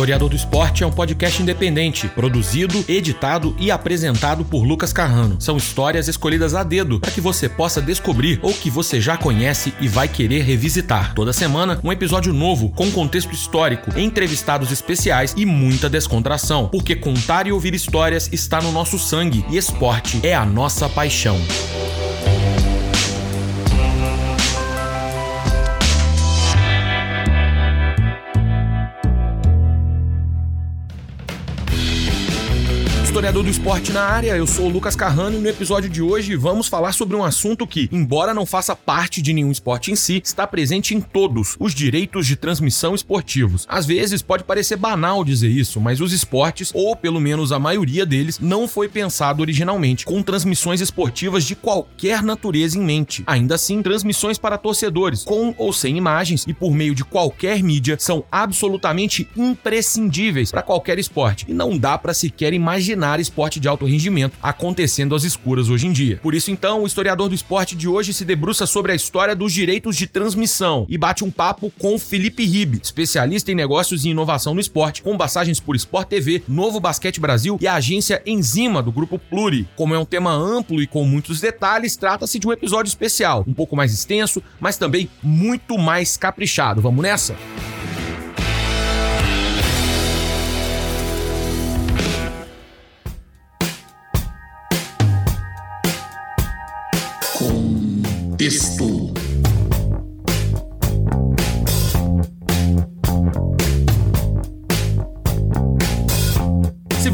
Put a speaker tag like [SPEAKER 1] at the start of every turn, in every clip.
[SPEAKER 1] Historiador do Esporte é um podcast independente, produzido, editado e apresentado por Lucas Carrano. São histórias escolhidas a dedo para que você possa descobrir ou que você já conhece e vai querer revisitar. Toda semana, um episódio novo com contexto histórico, entrevistados especiais e muita descontração, porque contar e ouvir histórias está no nosso sangue e esporte é a nossa paixão. Historiador do esporte na área. Eu sou o Lucas Carrano e no episódio de hoje vamos falar sobre um assunto que, embora não faça parte de nenhum esporte em si, está presente em todos: os direitos de transmissão esportivos. Às vezes pode parecer banal dizer isso, mas os esportes, ou pelo menos a maioria deles, não foi pensado originalmente com transmissões esportivas de qualquer natureza em mente. Ainda assim, transmissões para torcedores, com ou sem imagens e por meio de qualquer mídia, são absolutamente imprescindíveis para qualquer esporte e não dá para sequer imaginar esporte de alto rendimento acontecendo às escuras hoje em dia. Por isso, então, o historiador do esporte de hoje se debruça sobre a história dos direitos de transmissão e bate um papo com Felipe Ribe, especialista em negócios e inovação no esporte, com passagens por Sport TV, Novo Basquete Brasil e a agência Enzima do Grupo Pluri. Como é um tema amplo e com muitos detalhes, trata-se de um episódio especial, um pouco mais extenso, mas também muito mais caprichado. Vamos nessa?
[SPEAKER 2] Texto.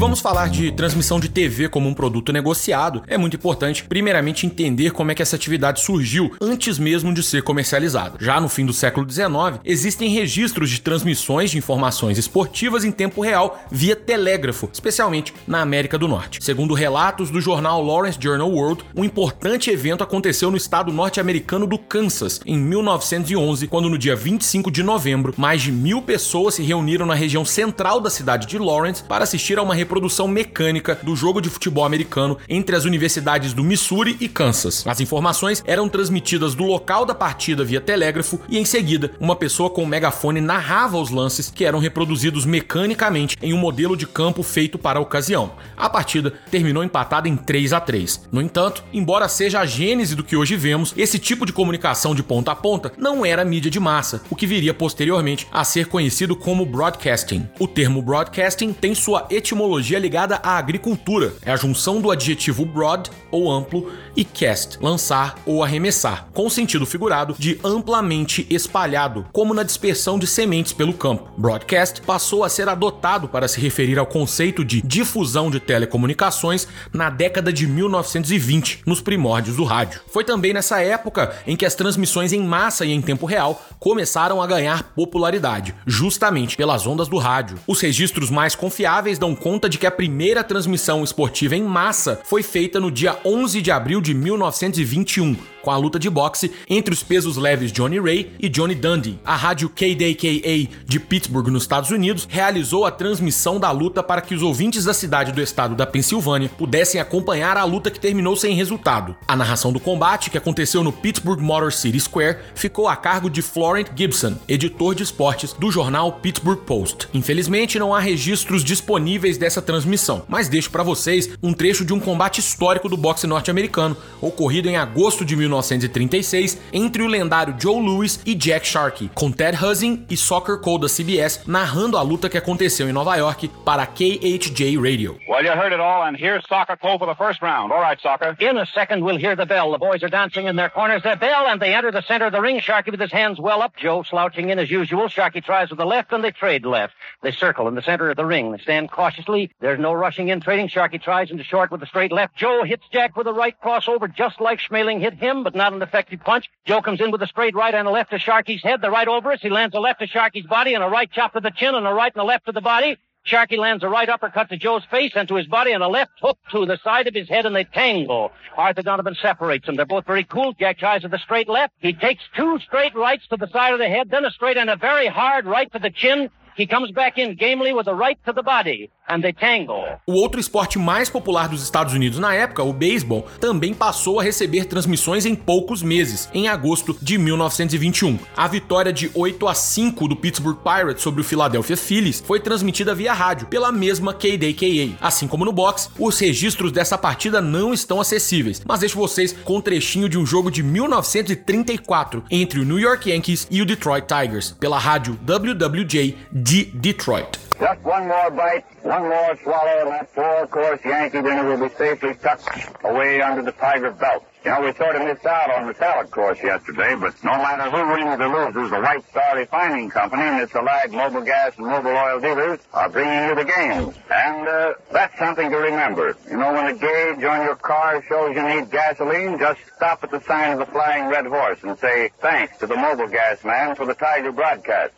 [SPEAKER 1] Vamos falar de transmissão de TV como um produto negociado, é muito importante, primeiramente, entender como é que essa atividade surgiu antes mesmo de ser comercializada. Já no fim do século XIX, existem registros de transmissões de informações esportivas em tempo real via telégrafo, especialmente na América do Norte. Segundo relatos do jornal Lawrence Journal World, um importante evento aconteceu no estado norte-americano do Kansas, em 1911, quando no dia 25 de novembro, mais de mil pessoas se reuniram na região central da cidade de Lawrence para assistir a uma reprodução mecânica do jogo de futebol americano entre as universidades do Missouri e Kansas. As informações eram transmitidas do local da partida via telégrafo e em seguida uma pessoa com um megafone narrava os lances que eram reproduzidos mecanicamente em um modelo de campo feito para a ocasião. A partida terminou empatada em 3 a 3. No entanto, embora seja a gênese do que hoje vemos, esse tipo de comunicação de ponta a ponta não era mídia de massa, o que viria posteriormente a ser conhecido como broadcasting. O termo broadcasting tem sua etimologia ligada à agricultura. É a junção do adjetivo broad, ou amplo, e cast, lançar ou arremessar, com o sentido figurado de amplamente espalhado, como na dispersão de sementes pelo campo. Broadcast passou a ser adotado para se referir ao conceito de difusão de telecomunicações na década de 1920, nos primórdios do rádio. Foi também nessa época em que as transmissões em massa e em tempo real começaram a ganhar popularidade, justamente pelas ondas do rádio. Os registros mais confiáveis dão conta de que a primeira transmissão esportiva em massa foi feita no dia 11 de abril de 1921, com a luta de boxe entre os pesos leves Johnny Ray e Johnny Dundee. A rádio KDKA de Pittsburgh, nos Estados Unidos, realizou a transmissão da luta para que os ouvintes da cidade do estado da Pensilvânia pudessem acompanhar a luta que terminou sem resultado. A narração do combate, que aconteceu no Pittsburgh Motor City Square, ficou a cargo de Florent Gibson, editor de esportes do jornal Pittsburgh Post. Infelizmente, não há registros disponíveis dessa transmissão, mas deixo para vocês um trecho de um combate histórico do boxe norte-americano, ocorrido em agosto de 19 1936 entre o lendário Joe Louis e Jack Sharkey, com Ted Huzzing e Soccer Code da CBS narrando a luta que aconteceu em Nova York para a KHJ Radio.
[SPEAKER 3] Well, you heard it all, and here's Soccer Code for the first round. All right, Soccer.
[SPEAKER 4] In a second, we'll hear the bell. The boys are dancing in their corners. Their bell, and they enter the center of the ring. Sharkey with his hands well up. Joe slouching in as usual. Sharkey tries with the left, and they trade left. They circle in the center of the ring. They stand cautiously. There's no rushing in trading. Sharkey tries into short with the straight left. Joe hits Jack with a right crossover, just like Schmeling hit him, but not an effective punch. Joe comes in with a straight right and a left to Sharky's head, the right over us. He lands a left to Sharky's body and a right chop to the chin and a right and a left to the body. Sharky lands a right uppercut to Joe's face and to his body and a left hook to the side of his head and they tangle. Arthur Donovan separates them. They're both very cool. Jack tries with a straight left. He takes two straight rights to the side of the head, then a straight and a very hard right to the chin.
[SPEAKER 1] O outro esporte mais popular dos Estados Unidos na época, o beisebol, também passou a receber transmissões em poucos meses, em agosto de 1921. A vitória de 8 a 5 do Pittsburgh Pirates sobre o Philadelphia Phillies foi transmitida via rádio pela mesma KDKA. Assim como no boxe, os registros dessa partida não estão acessíveis, mas deixo vocês com um trechinho de um jogo de 1934 entre o New York Yankees e o Detroit Tigers, pela rádio WWJ de Detroit.
[SPEAKER 5] Just one more bite, one more swallow, and that four-course Yankee dinner will be safely tucked away under the tiger belt. You know, we sort of missed out on the salad course yesterday, but no matter who wins or loses, the White Star Refining Company and its allied mobile gas and mobile oil dealers are bringing you the game. And uh, that's something to remember. You know, when the gauge on your car shows you need gasoline, just stop at the sign of the Flying Red Horse and say thanks to the mobile gas man for the Tiger broadcast.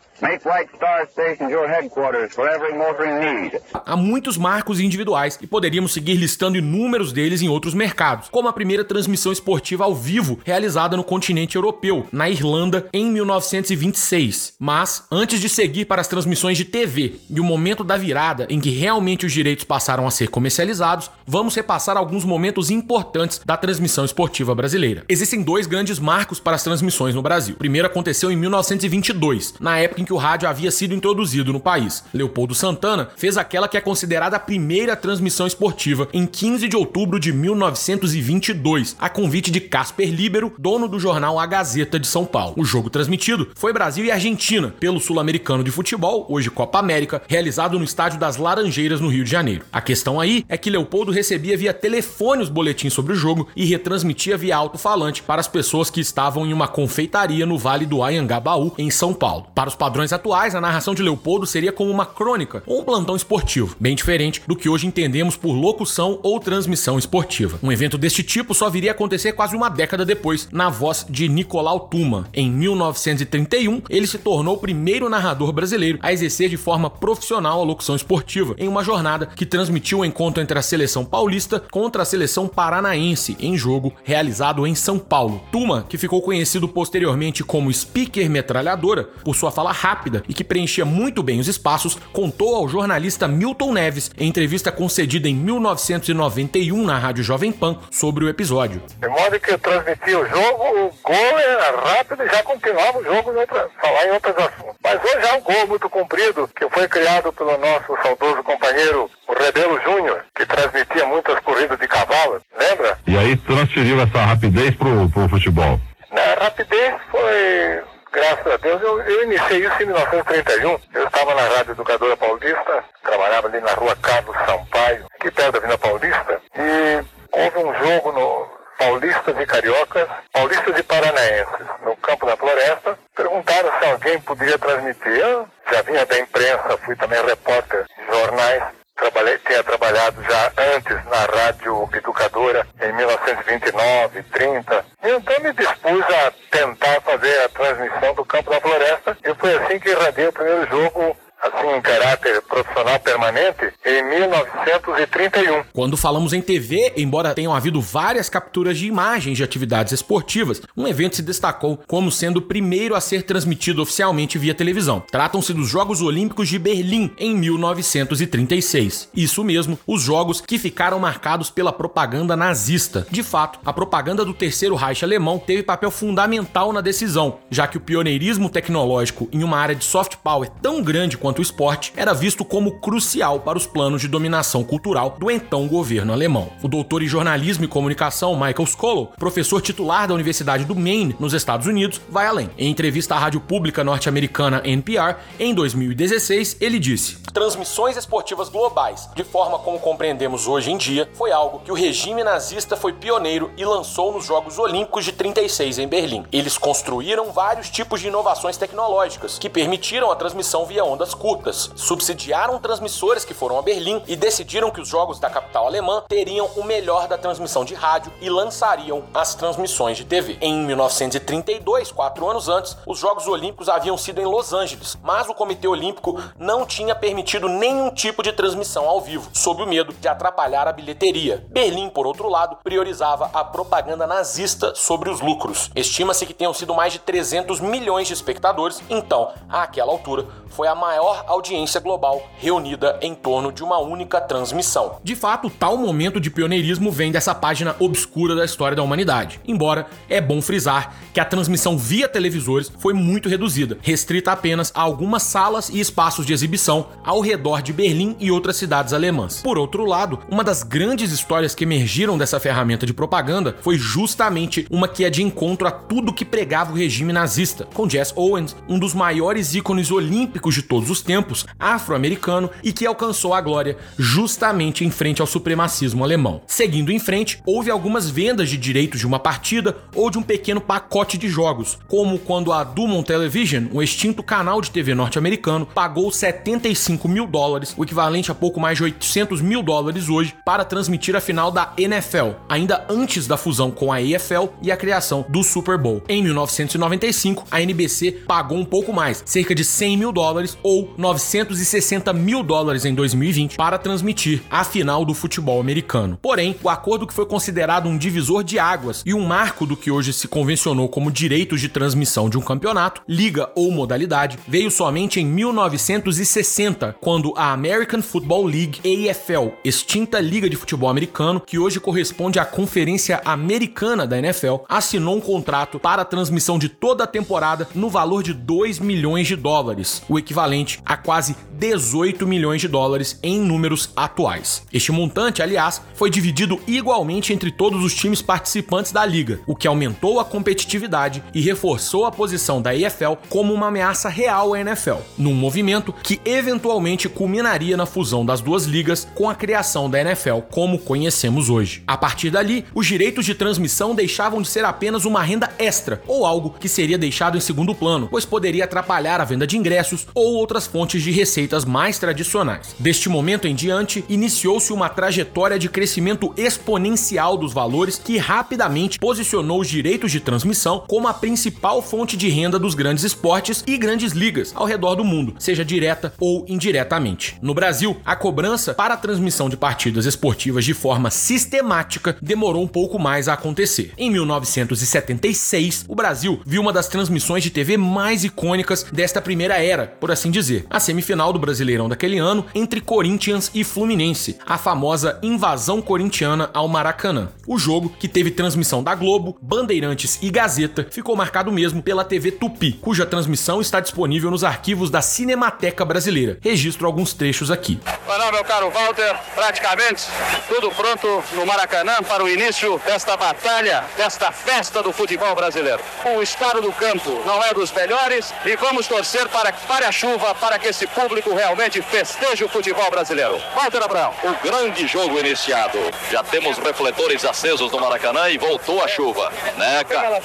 [SPEAKER 1] Há muitos marcos individuais e poderíamos seguir listando inúmeros deles em outros mercados, como a primeira transmissão esportiva ao vivo realizada no continente europeu, na Irlanda, em 1926. Mas, antes de seguir para as transmissões de TV e o momento da virada em que realmente os direitos passaram a ser comercializados, vamos repassar alguns momentos importantes da transmissão esportiva brasileira. Existem dois grandes marcos para as transmissões no Brasil. O primeiro aconteceu em 1922, na época em que o rádio havia sido introduzido no país. Leopoldo Santana fez aquela que é considerada a primeira transmissão esportiva em 15 de outubro de 1922, a convite de Casper Libero, dono do jornal A Gazeta de São Paulo. O jogo transmitido foi Brasil e Argentina, pelo Sul-Americano de Futebol, hoje Copa América, realizado no estádio das Laranjeiras, no Rio de Janeiro. A questão aí é que Leopoldo recebia via telefone os boletins sobre o jogo e retransmitia via alto-falante para as pessoas que estavam em uma confeitaria no Vale do Anhangabaú, em São Paulo. Para os padrões padrões atuais, a narração de Leopoldo seria como uma crônica ou um plantão esportivo, bem diferente do que hoje entendemos por locução ou transmissão esportiva. Um evento deste tipo só viria a acontecer quase uma década depois, na voz de Nicolau Tuma. Em 1931, ele se tornou o primeiro narrador brasileiro a exercer de forma profissional a locução esportiva, em uma jornada que transmitiu o encontro entre a seleção paulista contra a seleção paranaense, em jogo realizado em São Paulo. Tuma, que ficou conhecido posteriormente como Speaker Metralhadora, por sua fala rápida e que preenchia muito bem os espaços, contou ao jornalista Milton Neves em entrevista concedida em 1991 na Rádio Jovem Pan sobre o episódio.
[SPEAKER 6] De modo que eu transmitia o jogo, o gol era rápido e já continuava o jogo, outra, falar em outros assuntos. Mas hoje há um gol muito comprido que foi criado pelo nosso saudoso companheiro, o Rebelo Júnior, que transmitia muitas corridas de cavalo, lembra?
[SPEAKER 7] E aí transferiu essa rapidez pro, pro futebol.
[SPEAKER 6] Na rapidez foi graças a Deus, eu, eu, iniciei isso em 1931. Eu estava na Rádio Educadora Paulista, trabalhava ali na rua Carlos Sampaio, aqui perto da Avenida Paulista, e houve um jogo no Paulistas e Cariocas, Paulistas e Paranaenses, no Campo da Floresta. Perguntaram se alguém podia transmitir. Eu já vinha da imprensa, fui também repórter de jornais trabalhei, tinha trabalhado já antes na Rádio Educadora em 1929, 30. Então me dispus a tentar fazer a transmissão do Campo da Floresta e foi assim que irradiei o primeiro jogo assim, em caráter profissional permanente em 1931.
[SPEAKER 1] Quando falamos em TV, embora tenham havido várias capturas de imagens de atividades esportivas, um evento se destacou como sendo o primeiro a ser transmitido oficialmente via televisão. Tratam-se dos Jogos Olímpicos de Berlim em 1936. Isso mesmo, os jogos que ficaram marcados pela propaganda nazista. De fato, a propaganda do Terceiro Reich alemão teve papel fundamental na decisão, já que o pioneirismo tecnológico em uma área de soft power tão grande quanto quanto o esporte era visto como crucial para os planos de dominação cultural do então governo alemão. O doutor em jornalismo e comunicação Michael Scolo, professor titular da Universidade do Maine, nos Estados Unidos, vai além. Em entrevista à rádio pública norte-americana NPR, em 2016, ele disse: Transmissões esportivas globais, de forma como compreendemos hoje em dia, foi algo que o regime nazista foi pioneiro e lançou nos Jogos Olímpicos de 36 em Berlim. Eles construíram vários tipos de inovações tecnológicas que permitiram a transmissão via ondas curtas, subsidiadas elogiaram transmissores que foram a Berlim e decidiram que os jogos da capital alemã teriam o melhor da transmissão de rádio e lançariam as transmissões de TV. Em 1932, quatro anos antes, os Jogos Olímpicos haviam sido em Los Angeles, mas o Comitê Olímpico não tinha permitido nenhum tipo de transmissão ao vivo, sob o medo de atrapalhar a bilheteria. Berlim, por outro lado, priorizava a propaganda nazista sobre os lucros. Estima-se que tenham sido mais de 300 milhões de espectadores, então, àquela altura, foi a maior audiência global reunida em torno de uma única transmissão. De fato, tal momento de pioneirismo vem dessa página obscura da história da humanidade. Embora é bom frisar que a transmissão via televisores foi muito reduzida, restrita apenas a algumas salas e espaços de exibição ao redor de Berlim e outras cidades alemãs. Por outro lado, uma das grandes histórias que emergiram dessa ferramenta de propaganda foi justamente uma que é de encontro a tudo que pregava o regime nazista, com Jess Owens, um dos maiores ícones olímpicos de todos os tempos, afro-americano e que alcançou a glória justamente em frente ao supremacismo alemão. Seguindo em frente, houve algumas vendas de direitos de uma partida ou de um pequeno pacote de jogos, como quando a Dumont Television, um extinto canal de TV norte-americano, pagou 75 mil dólares, o equivalente a pouco mais de 800 mil dólares hoje, para transmitir a final da NFL, ainda antes da fusão com a EFL e a criação do Super Bowl. Em 1995, a NBC pagou um pouco mais, cerca de 100 mil dólares ou 960 mil dólares em 2020, para transmitir a final do futebol americano. Porém, o acordo que foi considerado um divisor de águas e um marco do que hoje se convencionou como direitos de transmissão de um campeonato, liga ou modalidade, veio somente em 1960, quando a American Football League AFL, extinta liga de futebol americano, que hoje corresponde à Conferência Americana da NFL, assinou um contrato para a transmissão de toda a temporada no valor de 2 milhões de dólares, o equivalente a quase 18 milhões de dólares em números atuais. Este montante, aliás, foi dividido igualmente entre todos os times participantes da liga, o que aumentou a competitividade e reforçou a posição da EFL como uma ameaça real à NFL, num movimento que eventualmente culminaria na fusão das duas ligas com a criação da NFL como conhecemos hoje. A partir dali, os direitos de transmissão deixavam de ser apenas uma renda extra ou algo que seria deixado em segundo plano, pois poderia atrapalhar a venda de ingressos ou outras fontes de receitas mais tradicionais. Deste momento em diante, iniciou-se uma trajetória de crescimento exponencial dos valores que rapidamente posicionou os direitos de transmissão como a principal fonte de renda dos grandes esportes e grandes ligas ao redor do mundo, seja direta ou indiretamente. No Brasil, a cobrança para a transmissão de partidas esportivas de forma sistemática demorou um pouco mais a acontecer. Em 1976, o Brasil viu uma das transmissões de TV mais icônicas desta primeira era, por assim dizer, a semifinal do Brasileirão daquele ano entre Corinthians e Fluminense, a famosa invasão corintiana ao Maracanã. O jogo, que teve transmissão da Globo, Bandeirantes e Gazeta, ficou marcado mesmo pela TV Tupi, cuja transmissão está disponível nos arquivos da Cinemateca Brasileira. Registro alguns trechos aqui.
[SPEAKER 3] Olá, meu caro Walter, praticamente tudo pronto no Maracanã para o início desta batalha, desta festa do futebol brasileiro. O estado do campo não é dos melhores e vamos torcer para que pare a chuva para que esse público realmente festeje o futebol brasileiro. Walter Abraão.
[SPEAKER 8] O grande jogo iniciado. Já temos refletores acesos no Maracanã e voltou a chuva. Neca.
[SPEAKER 3] Tá.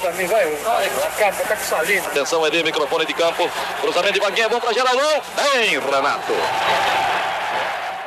[SPEAKER 8] Atenção, Edi, microfone de campo. Cruzamento de vaguinha, bom para Geraldão. Bem, Renato.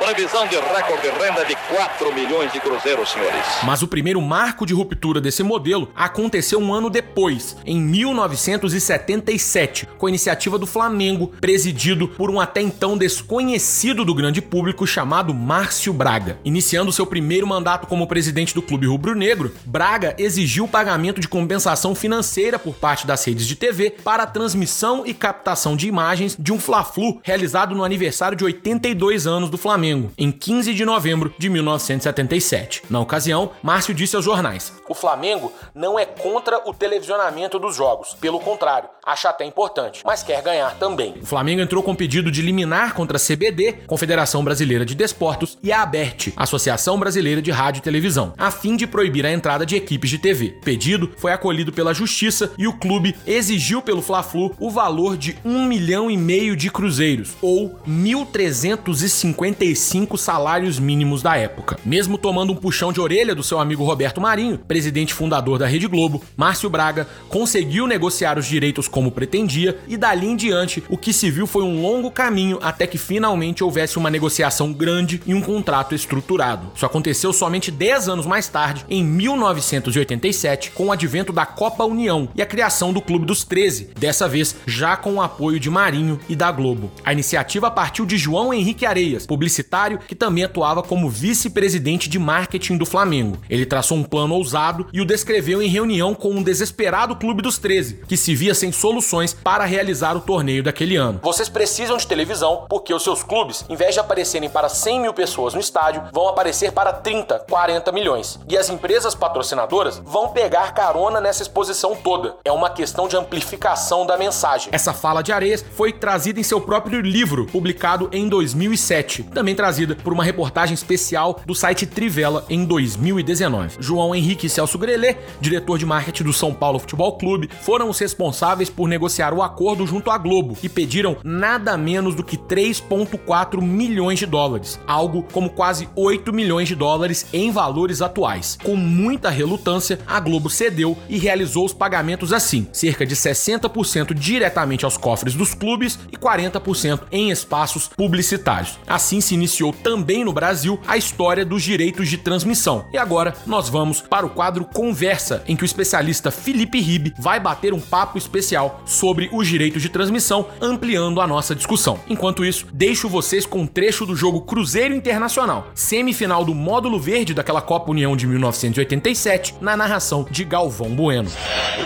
[SPEAKER 8] Previsão de recorde de renda de 4 milhões de cruzeiros, senhores.
[SPEAKER 1] Mas o primeiro marco de ruptura desse modelo aconteceu um ano depois, em 1977, com a iniciativa do Flamengo, presidido por um até então desconhecido do grande público chamado Márcio Braga. Iniciando seu primeiro mandato como presidente do clube rubro-negro, Braga exigiu o pagamento de compensação financeira por parte das redes de TV para a transmissão e captação de imagens de um Fla-Flu realizado no aniversário de 82 anos do Flamengo. Flamengo, em 15 de novembro de 1977. Na ocasião, Márcio disse aos jornais: O Flamengo não é contra o televisionamento dos jogos, pelo contrário, acha até importante, mas quer ganhar também. O Flamengo entrou com pedido de liminar contra a CBD, Confederação Brasileira de Desportos, e a ABERT, Associação Brasileira de Rádio e Televisão, a fim de proibir a entrada de equipes de TV. O pedido foi acolhido pela Justiça e o clube exigiu pelo Fla-Flu o valor de um milhão e meio de cruzeiros, ou 1.356 35 salários mínimos da época. Mesmo tomando um puxão de orelha do seu amigo Roberto Marinho, presidente fundador da Rede Globo, Márcio Braga conseguiu negociar os direitos como pretendia e dali em diante o que se viu foi um longo caminho até que finalmente houvesse uma negociação grande e um contrato estruturado. Isso aconteceu somente 10 anos mais tarde, em 1987, com o advento da Copa União e a criação do Clube dos 13, dessa vez já com o apoio de Marinho e da Globo. A iniciativa partiu de João Henrique Areias, publicitário que também atuava como vice-presidente de marketing do Flamengo. Ele traçou um plano ousado e o descreveu em reunião com um desesperado Clube dos 13, que se via sem soluções para realizar o torneio daquele ano. Vocês precisam de televisão porque os seus clubes, em vez de aparecerem para 100 mil pessoas no estádio, vão aparecer para 30, 40 milhões. E as empresas patrocinadoras vão pegar carona nessa exposição toda. É uma questão de amplificação da mensagem. Essa fala de Areias foi trazida em seu próprio livro, publicado em 2007, também trazida por uma reportagem especial do site Trivela em 2019. João Henrique e Celso Grelê, diretor de marketing do São Paulo Futebol Clube, foram os responsáveis por negociar o acordo junto à Globo e pediram nada menos do que 3,4 milhões de dólares, algo como quase 8 milhões de dólares em valores atuais. Com muita relutância, a Globo cedeu e realizou os pagamentos assim: cerca de 60% diretamente aos cofres dos clubes e 40% em espaços publicitários. Assim se iniciou também no Brasil a história dos direitos de transmissão. E agora nós vamos para o quadro Conversa, em que o especialista Felipe Ribe vai bater um papo especial sobre os direitos de transmissão, ampliando a nossa discussão. Enquanto isso, deixo vocês com um trecho do jogo Cruzeiro Internacional, semifinal do módulo verde daquela Copa União de 1987, na narração de Galvão Bueno.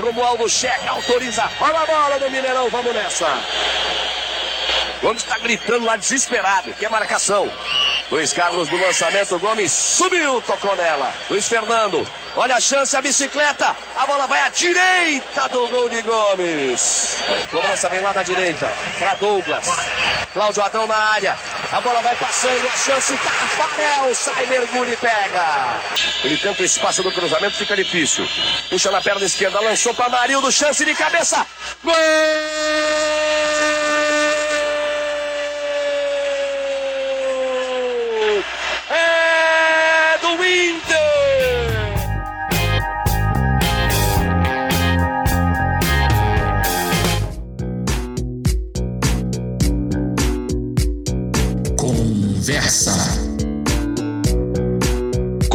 [SPEAKER 9] Romualdo checa, autoriza. Olha a bola do Mineirão, vamos nessa. Gomes está gritando lá desesperado, que é marcação. Luiz Carlos do lançamento, Gomes subiu, tocou nela. Luiz Fernando, olha a chance, a bicicleta, a bola vai à direita do gol de Gomes. Cobrança vem lá da direita, para Douglas. Cláudio Adão na área, a bola vai passando, a chance, Tafarel, sai, mergulha e pega. Ele tenta o espaço do cruzamento, fica difícil. Puxa na perna esquerda, lançou para Marildo, chance de cabeça. Gol!
[SPEAKER 2] Conversa.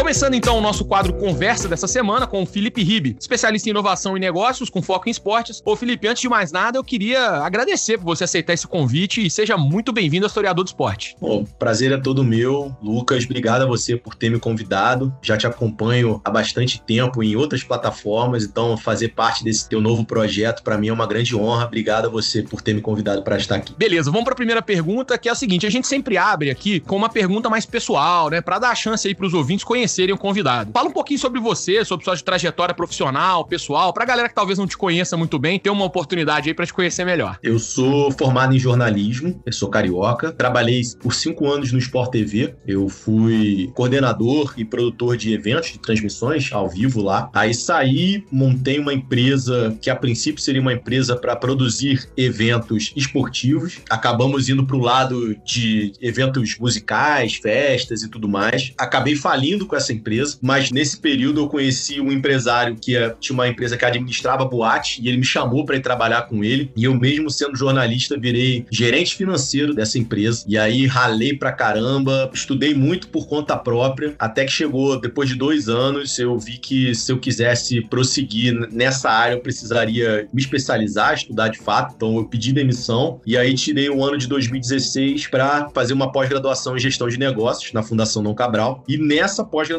[SPEAKER 1] Começando então o nosso quadro Conversa dessa semana com o Felipe Ribe, especialista em inovação e negócios com foco em esportes. Ô Felipe, antes de mais nada, eu queria agradecer por você aceitar esse convite e seja muito bem-vindo ao Historiador do Esporte.
[SPEAKER 10] Bom, prazer é todo meu. Lucas, obrigado a você por ter me convidado. Já te acompanho há bastante tempo em outras plataformas, então fazer parte desse teu novo projeto para mim é uma grande honra. Obrigado a você por ter me convidado para estar aqui.
[SPEAKER 1] Beleza, vamos para a primeira pergunta, que é o seguinte, a gente sempre abre aqui com uma pergunta mais pessoal, né, para dar a chance aí para os ouvintes conhecerem o convidado. Fala um pouquinho sobre você, sobre sua trajetória profissional, pessoal, pra galera que talvez não te conheça muito bem, ter uma oportunidade aí para te conhecer melhor.
[SPEAKER 10] Eu sou formado em jornalismo, eu sou carioca, trabalhei por cinco anos no Sport TV, eu fui coordenador e produtor de eventos, de transmissões ao vivo lá. Aí saí, montei uma empresa que a princípio seria uma empresa para produzir eventos esportivos. Acabamos indo para o lado de eventos musicais, festas e tudo mais. Acabei falindo com essa empresa, mas nesse período eu conheci um empresário que é, tinha uma empresa que administrava boate e ele me chamou para ir trabalhar com ele. E eu, mesmo sendo jornalista, virei gerente financeiro dessa empresa. E aí ralei pra caramba, estudei muito por conta própria, até que chegou, depois de dois anos, eu vi que se eu quisesse prosseguir nessa área, eu precisaria me especializar, estudar de fato. Então eu pedi demissão e aí tirei o ano de 2016 para fazer uma pós-graduação em gestão de negócios na Fundação Dom Cabral. E nessa pós-graduação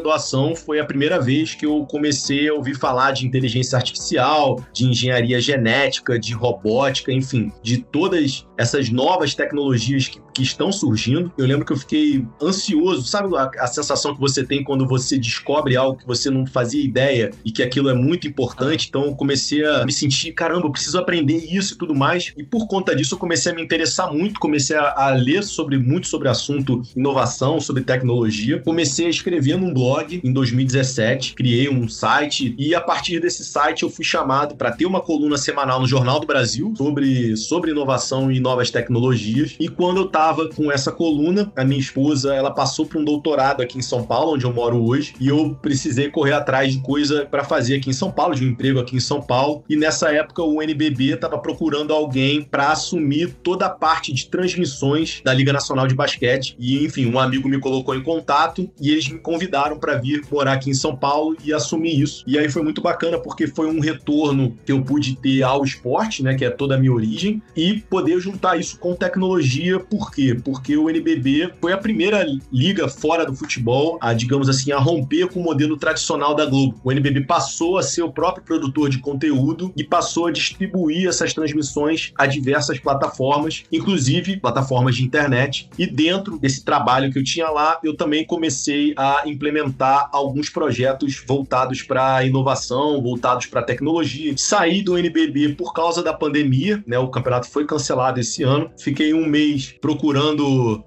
[SPEAKER 10] foi a primeira vez que eu comecei a ouvir falar de inteligência artificial, de engenharia genética, de robótica, enfim, de todas essas novas tecnologias que, que estão surgindo. Eu lembro que eu fiquei ansioso, sabe a, a sensação que você tem quando você descobre algo que você não fazia ideia e que aquilo é muito importante? Então eu comecei a me sentir, caramba, eu preciso aprender isso e tudo mais. E por conta disso eu comecei a me interessar muito, comecei a, a ler sobre muito sobre assunto inovação, sobre tecnologia. Comecei a escrever num blog em 2017, criei um site e a partir desse site eu fui chamado para ter uma coluna semanal no Jornal do Brasil sobre, sobre inovação e novas tecnologias. E quando eu estava tava com essa coluna. A minha esposa, ela passou para um doutorado aqui em São Paulo, onde eu moro hoje, e eu precisei correr atrás de coisa para fazer aqui em São Paulo, de um emprego aqui em São Paulo. E nessa época o NBB estava procurando alguém para assumir toda a parte de transmissões da Liga Nacional de Basquete. E enfim, um amigo me colocou em contato e eles me convidaram para vir morar aqui em São Paulo e assumir isso. E aí foi muito bacana porque foi um retorno que eu pude ter ao esporte, né, que é toda a minha origem, e poder juntar isso com tecnologia. Por quê? Porque o NBB foi a primeira liga fora do futebol a, digamos assim, a romper com o modelo tradicional da Globo. O NBB passou a ser o próprio produtor de conteúdo e passou a distribuir essas transmissões a diversas plataformas, inclusive plataformas de internet. E dentro desse trabalho que eu tinha lá, eu também comecei a implementar alguns projetos voltados para inovação, voltados para tecnologia. Saí do NBB por causa da pandemia, né? O campeonato foi cancelado esse ano. Fiquei um mês procurando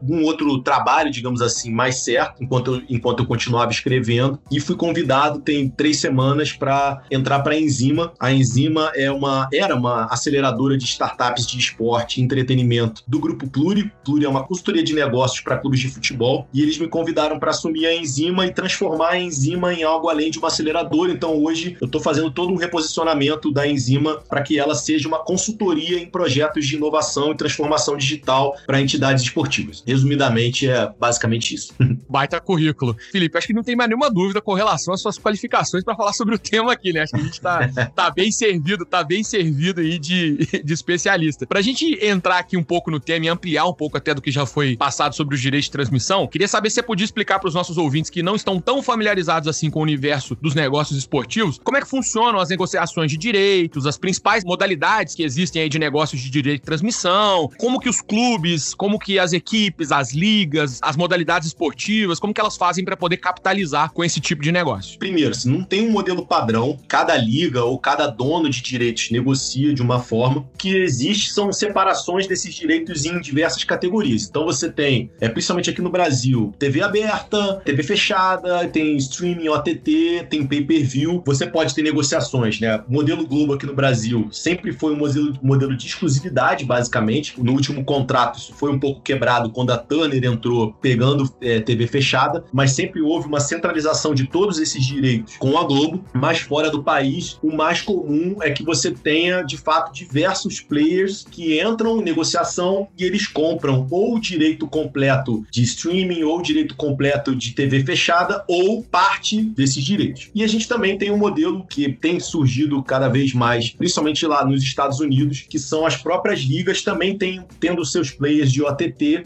[SPEAKER 10] um outro trabalho, digamos assim, mais certo, enquanto eu, enquanto eu continuava escrevendo. E fui convidado, tem três semanas, para entrar para a Enzima. A Enzima é uma, era uma aceleradora de startups de esporte e entretenimento do Grupo Pluri. Pluri é uma consultoria de negócios para clubes de futebol. E eles me convidaram para assumir a Enzima e transformar a Enzima em algo além de uma aceleradora. Então hoje eu estou fazendo todo um reposicionamento da Enzima para que ela seja uma consultoria em projetos de inovação e transformação digital para entidades esportivas. Resumidamente, é basicamente isso.
[SPEAKER 1] Baita currículo. Felipe, acho que não tem mais nenhuma dúvida com relação às suas qualificações para falar sobre o tema aqui, né? Acho que a gente tá, tá bem servido, tá bem servido aí de, de especialista. Pra gente entrar aqui um pouco no tema e ampliar um pouco até do que já foi passado sobre os direitos de transmissão, queria saber se você podia explicar para os nossos ouvintes que não estão tão familiarizados assim com o universo dos negócios esportivos, como é que funcionam as negociações de direitos, as principais modalidades que existem aí de negócios de direito de transmissão, como que os clubes, como que as equipes, as ligas, as modalidades esportivas, como que elas fazem para poder capitalizar com esse tipo de negócio?
[SPEAKER 10] Primeiro, se não tem um modelo padrão, cada liga ou cada dono de direitos negocia de uma forma. O que existe são separações desses direitos em diversas categorias. Então você tem, é, principalmente aqui no Brasil, TV aberta, TV fechada, tem streaming OTT, tem pay-per-view. Você pode ter negociações, né? O modelo Globo aqui no Brasil sempre foi um modelo, modelo de exclusividade, basicamente. No último contrato, isso foi um pouco quebrado quando a Turner entrou pegando é, TV fechada, mas sempre houve uma centralização de todos esses direitos com a Globo. Mas fora do país, o mais comum é que você tenha, de fato, diversos players que entram em negociação e eles compram ou o direito completo de streaming ou o direito completo de TV fechada ou parte desses direitos. E a gente também tem um modelo que tem surgido cada vez mais, principalmente lá nos Estados Unidos, que são as próprias ligas também tem, tendo seus players de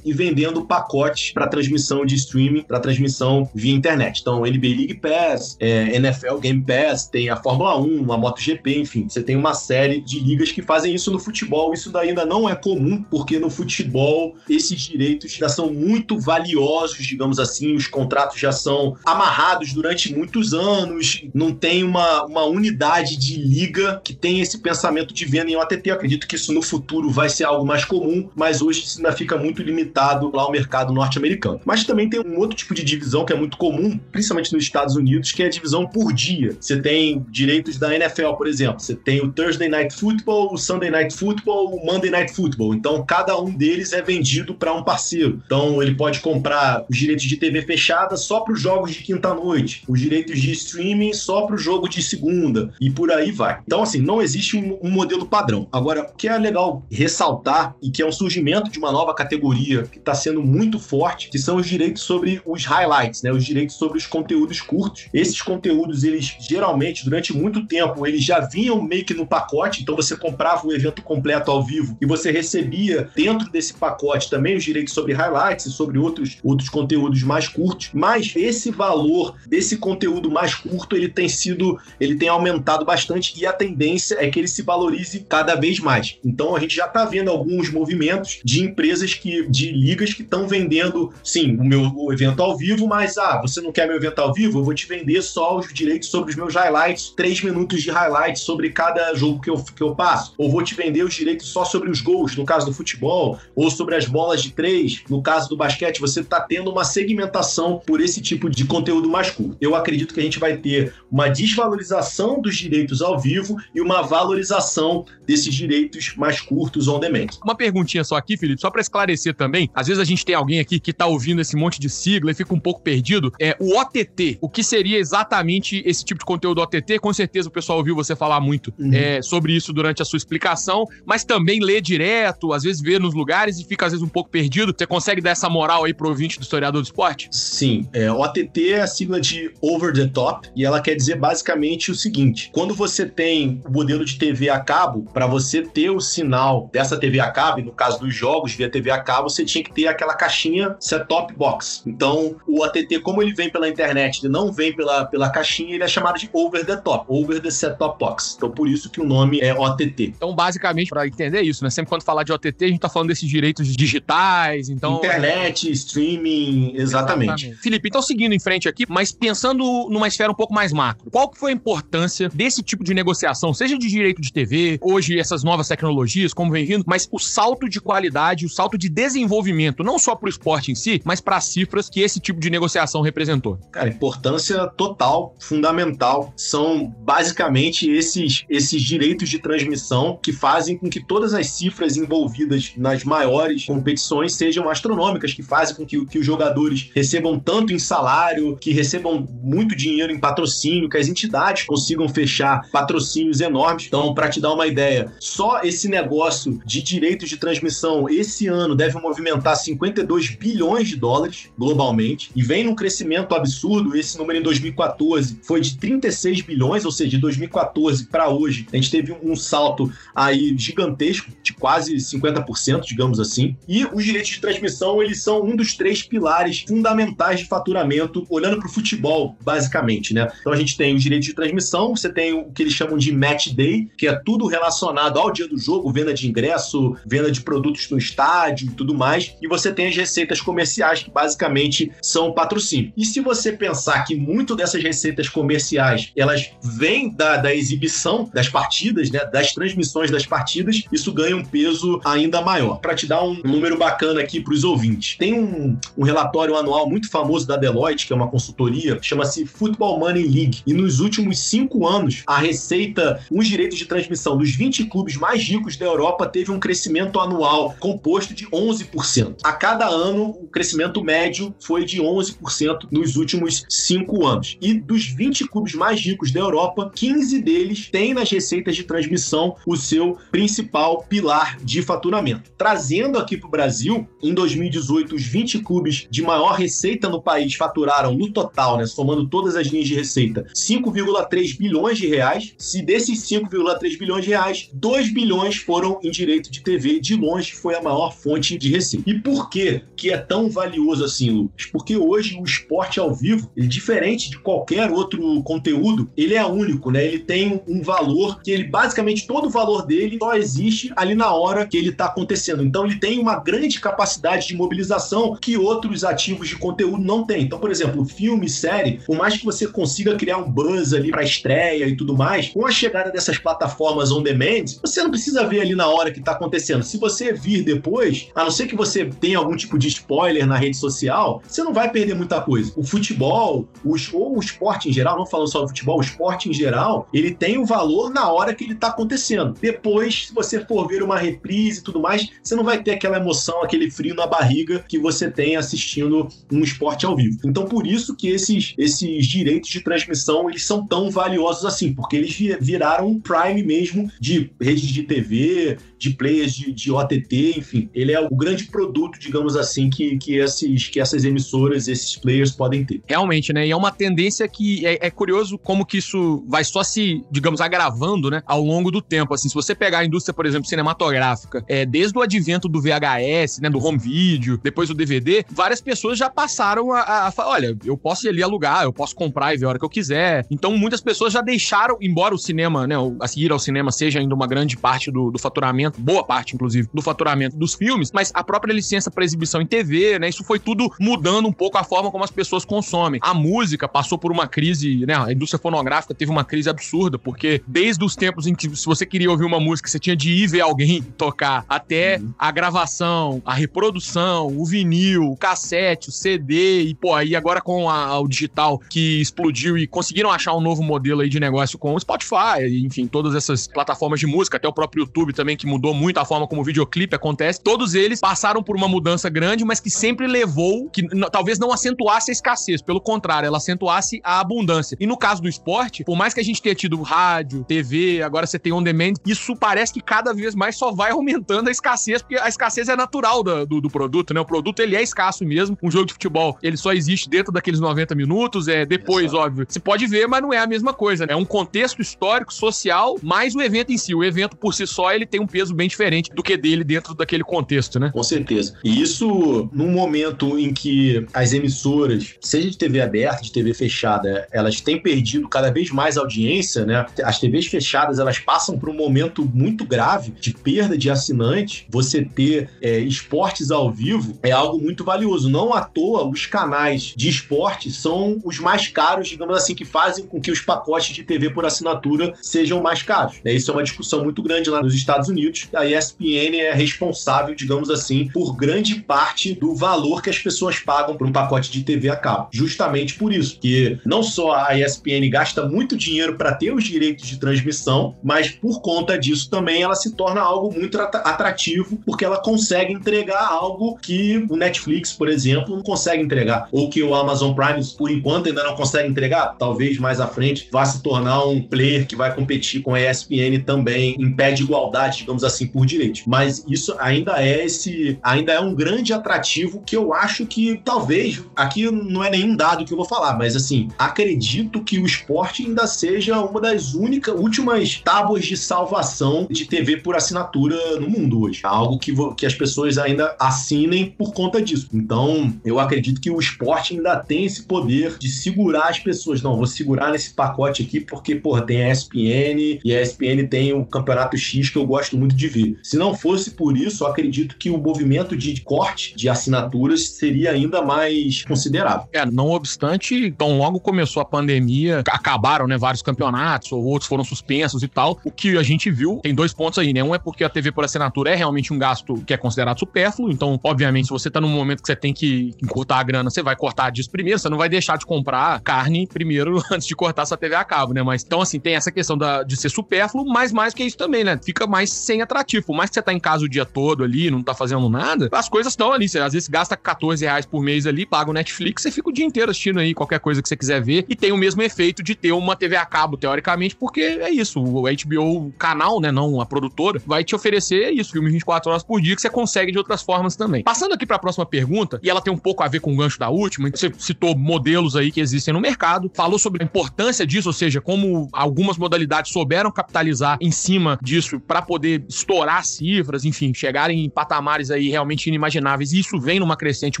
[SPEAKER 10] e vendendo pacotes para transmissão de streaming, para transmissão via internet. Então, NBA League Pass, é, NFL Game Pass, tem a Fórmula 1, a MotoGP, enfim, você tem uma série de ligas que fazem isso no futebol. Isso ainda não é comum, porque no futebol esses direitos já são muito valiosos, digamos assim, os contratos já são amarrados durante muitos anos, não tem uma, uma unidade de liga que tem esse pensamento de venda em OTT. Eu acredito que isso no futuro vai ser algo mais comum, mas hoje isso ainda fica muito limitado lá ao mercado norte-americano. Mas também tem um outro tipo de divisão que é muito comum, principalmente nos Estados Unidos, que é a divisão por dia. Você tem direitos da NFL, por exemplo. Você tem o Thursday Night Football, o Sunday Night Football, o Monday Night Football. Então, cada um deles é vendido para um parceiro. Então, ele pode comprar os direitos de TV fechada só para os jogos de quinta-noite, os direitos de streaming só para o jogo de segunda e por aí vai. Então, assim, não existe um, um modelo padrão. Agora, o que é legal ressaltar e que é um surgimento de uma nova categoria que está sendo muito forte, que são os direitos sobre os highlights, né? Os direitos sobre os conteúdos curtos. Esses conteúdos, eles geralmente, durante muito tempo, eles já vinham meio que no pacote, então você comprava o evento completo ao vivo e você recebia dentro desse pacote também os direitos sobre highlights e sobre outros, outros conteúdos mais curtos. Mas esse valor desse conteúdo mais curto, ele tem sido, ele tem aumentado bastante e a tendência é que ele se valorize cada vez mais. Então a gente já está vendo alguns movimentos de empresas que, de ligas que estão vendendo, sim, o meu o evento ao vivo, mas ah, você não quer meu evento ao vivo? Eu vou te vender só os direitos sobre os meus highlights, três minutos de highlights sobre cada jogo que eu, que eu passo. Ou vou te vender os direitos só sobre os gols, no caso do futebol, ou sobre as bolas de três, no caso do basquete. Você está tendo uma segmentação por esse tipo de conteúdo mais curto. Eu acredito que a gente vai ter uma desvalorização dos direitos ao vivo e uma valorização desses direitos mais curtos on demand.
[SPEAKER 1] Uma perguntinha só aqui, Felipe, só para esclarecer também, às vezes a gente tem alguém aqui que tá ouvindo esse monte de sigla e fica um pouco perdido. É o OTT. O que seria exatamente esse tipo de conteúdo OTT? Com certeza o pessoal ouviu você falar muito uhum. é, sobre isso durante a sua explicação, mas também lê direto, às vezes vê nos lugares e fica às vezes um pouco perdido. Você consegue dar essa moral aí pro ouvinte do historiador do esporte?
[SPEAKER 10] Sim. É, OTT é a sigla de Over the Top e ela quer dizer basicamente o seguinte: quando você tem o modelo de TV a cabo, para você ter o sinal dessa TV a cabo, no caso dos jogos via TV a cabo, você tinha que ter aquela caixinha set-top box. Então, o OTT, como ele vem pela internet, ele não vem pela, pela caixinha, ele é chamado de over the top, over the set-top box. Então, por isso que o nome é OTT.
[SPEAKER 1] Então, basicamente, para entender isso, né? Sempre quando falar de OTT, a gente tá falando desses direitos digitais, então...
[SPEAKER 10] Internet, streaming, exatamente. exatamente.
[SPEAKER 1] Felipe, então seguindo em frente aqui, mas pensando numa esfera um pouco mais macro, qual que foi a importância desse tipo de negociação, seja de direito de TV, hoje essas novas tecnologias, como vem vindo, mas o salto de qualidade, o salto de desenvolvimento, não só para o esporte em si, mas para as cifras que esse tipo de negociação representou?
[SPEAKER 10] Cara, importância total, fundamental. São basicamente esses, esses direitos de transmissão que fazem com que todas as cifras envolvidas nas maiores competições sejam astronômicas, que fazem com que, que os jogadores recebam tanto em salário, que recebam muito dinheiro em patrocínio, que as entidades consigam fechar patrocínios enormes. Então, para te dar uma ideia, só esse negócio de direitos de transmissão esse ano deve movimentar 52 bilhões de dólares globalmente e vem num crescimento absurdo. Esse número em 2014 foi de 36 bilhões, ou seja, de 2014 para hoje, a gente teve um salto aí gigantesco de quase 50%, digamos assim. E os direitos de transmissão, eles são um dos três pilares fundamentais de faturamento, olhando para o futebol, basicamente, né? Então a gente tem os direitos de transmissão, você tem o que eles chamam de match day, que é tudo relacionado ao dia do jogo, venda de ingresso, venda de produtos no estádio e tudo mais. E você tem as receitas comerciais, que basicamente são patrocínio. E se você pensar que muito dessas receitas comerciais, elas vêm da, da exibição das partidas, né? Das transmissões das partidas, isso ganha um peso ainda maior. Para te dar um número bacana aqui para os ouvintes, tem um, um relatório anual muito famoso da Deloitte, que é uma consultoria, chama-se Football Money League. E nos últimos cinco anos, a receita, os direitos de transmissão dos 20 clubes mais ricos da Europa teve um crescimento anual composto de 11%. A cada ano, o crescimento médio foi de 11% nos últimos cinco anos. E dos 20 clubes mais ricos da Europa, 15 deles têm nas receitas de transmissão o seu principal pilar de faturamento. Trazendo aqui para o Brasil, em 2018, os 20 clubes de maior receita no país faturaram no total, né, somando todas as linhas de receita, 5,3 bilhões de reais. Se desses 5,3 bilhões de reais, 2 bilhões foram em direito de TV, de longe foi a maior fonte de receita. E por que que é tão valioso assim, Lucas? Porque hoje o esporte ao vivo, ele diferente de qualquer outro conteúdo, ele é único, né? Ele tem um valor que ele basicamente todo o valor dele só existe ali na hora que ele está acontecendo. Então ele tem uma grande capacidade de mobilização que outros ativos de conteúdo não têm. Então, por exemplo, filme, série, por mais que você consiga criar um buzz ali para estreia e tudo mais, com a chegada dessas plataformas on demand, você não precisa ver ali na hora que está acontecendo. Se você vir depois, a não ser que você tenha algum tipo de spoiler na rede social, você não vai perder muita coisa. O futebol, o, ou o esporte em geral, não falando só do futebol, o esporte em geral, ele tem o valor na hora que ele está acontecendo. Depois, se você for ver uma reprise e tudo mais, você não vai ter aquela emoção, aquele frio na barriga que você tem assistindo um esporte ao vivo. Então, por isso que esses, esses direitos de transmissão eles são tão valiosos assim, porque eles viraram um prime mesmo de redes de TV, de players de, de OTT, enfim. Ele é o grande produto, digamos assim, que, que, esses, que essas emissoras, esses players podem ter.
[SPEAKER 1] Realmente, né? E é uma tendência que é, é curioso como que isso vai só se, digamos, agravando, né? Ao longo do tempo. Assim, se você pegar a indústria, por exemplo, cinematográfica, é, desde o advento do VHS, né? Do home video, depois do DVD, várias pessoas já passaram a, falar: olha, eu posso ir ali alugar, eu posso comprar e ver a hora que eu quiser. Então, muitas pessoas já deixaram, embora o cinema, né? A seguir ao cinema seja ainda uma grande parte do, do faturamento, boa parte, inclusive, do faturamento dos filmes, mas a própria licença para exibição em TV, né? Isso foi tudo mudando um pouco a forma como as pessoas consomem. A música passou por uma crise, né? A indústria fonográfica teve uma crise absurda, porque desde os tempos em que se você queria ouvir uma música, você tinha de ir ver alguém tocar, até uhum. a gravação, a reprodução, o vinil, o cassete, o CD, e pô, aí agora com a, o digital que explodiu e conseguiram achar um novo modelo aí de negócio com o Spotify, enfim, todas essas plataformas de música, até o próprio YouTube também que mudou mudou muito a forma como o videoclipe acontece. Todos todos eles passaram por uma mudança grande, mas que sempre levou, que talvez não acentuasse a escassez, pelo contrário, ela acentuasse a abundância. E no caso do esporte, por mais que a gente tenha tido rádio, TV, agora você tem on demand, isso parece que cada vez mais só vai aumentando a escassez, porque a escassez é natural do, do, do produto, né? O produto ele é escasso mesmo. Um jogo de futebol, ele só existe dentro daqueles 90 minutos, é depois, Exato. óbvio. Você pode ver, mas não é a mesma coisa, né? É um contexto histórico, social, mais o evento em si. O evento por si só, ele tem um peso bem diferente do que dele dentro daquele contexto, né?
[SPEAKER 10] Com certeza. E isso num momento em que as emissoras, seja de TV aberta, de TV fechada, elas têm perdido cada vez mais audiência, né? As TVs fechadas, elas passam por um momento muito grave de perda de assinantes. Você ter é, esportes ao vivo é algo muito valioso. Não à toa, os canais de esporte são os mais caros, digamos assim, que fazem com que os pacotes de TV por assinatura sejam mais caros. É, isso é uma discussão muito grande lá nos Estados Unidos. A ESPN é responsável, digamos assim, por grande parte do valor que as pessoas pagam por um pacote de TV a cabo. Justamente por isso, que não só a ESPN gasta muito dinheiro para ter os direitos de transmissão, mas por conta disso também ela se torna algo muito atrativo, porque ela consegue entregar algo que o Netflix, por exemplo, não consegue entregar, ou que o Amazon Prime, por enquanto, ainda não consegue entregar. Talvez mais à frente vá se tornar um player que vai competir com a ESPN também, em pé de igualdade, digamos assim, por direito. Mas isso ainda é esse, ainda é um grande atrativo que eu acho que talvez, aqui não é nenhum dado que eu vou falar, mas assim, acredito que o esporte ainda seja uma das únicas, últimas tábuas de salvação de TV por assinatura no mundo hoje. Algo que, que as pessoas ainda assinem por conta disso. Então, eu acredito que o esporte ainda tem esse poder de segurar as pessoas. Não, vou segurar nesse pacote aqui porque, porra, tem a ESPN e a ESPN tem o campeonato X que eu gosto muito de ver. Se não fosse por isso, eu acredito que o movimento de corte de assinaturas seria ainda mais considerável.
[SPEAKER 1] É, não obstante, tão logo começou a pandemia, acabaram, né, vários campeonatos, ou outros foram suspensos e tal. O que a gente viu, tem dois pontos aí, né? Um é porque a TV por assinatura é realmente um gasto que é considerado supérfluo, então, obviamente, se você tá num momento que você tem que cortar a grana, você vai cortar disso primeiro, você não vai deixar de comprar carne primeiro antes de cortar sua TV a cabo, né? Mas, então, assim, tem essa questão da, de ser supérfluo, mas mais que isso também, né? Fica mais sem atrativo. Por mais que você tá em casa o dia todo ali, não tá fazendo nada, as coisas estão ali. Você às vezes gasta 14 reais por mês ali, paga o Netflix, você fica o dia inteiro assistindo aí qualquer coisa que você quiser ver e tem o mesmo efeito de ter uma TV a cabo, teoricamente, porque é isso. O HBO, o canal, né? Não a produtora, vai te oferecer isso, filme 24 horas por dia, que você consegue de outras formas também. Passando aqui para a próxima pergunta, e ela tem um pouco a ver com o gancho da última, você citou modelos aí que existem no mercado, falou sobre a importância disso, ou seja, como algumas modalidades souberam capitalizar em cima disso para poder estourar cifras, enfim, chegarem em patamares aí realmente inimagináveis, e isso vem numa crescente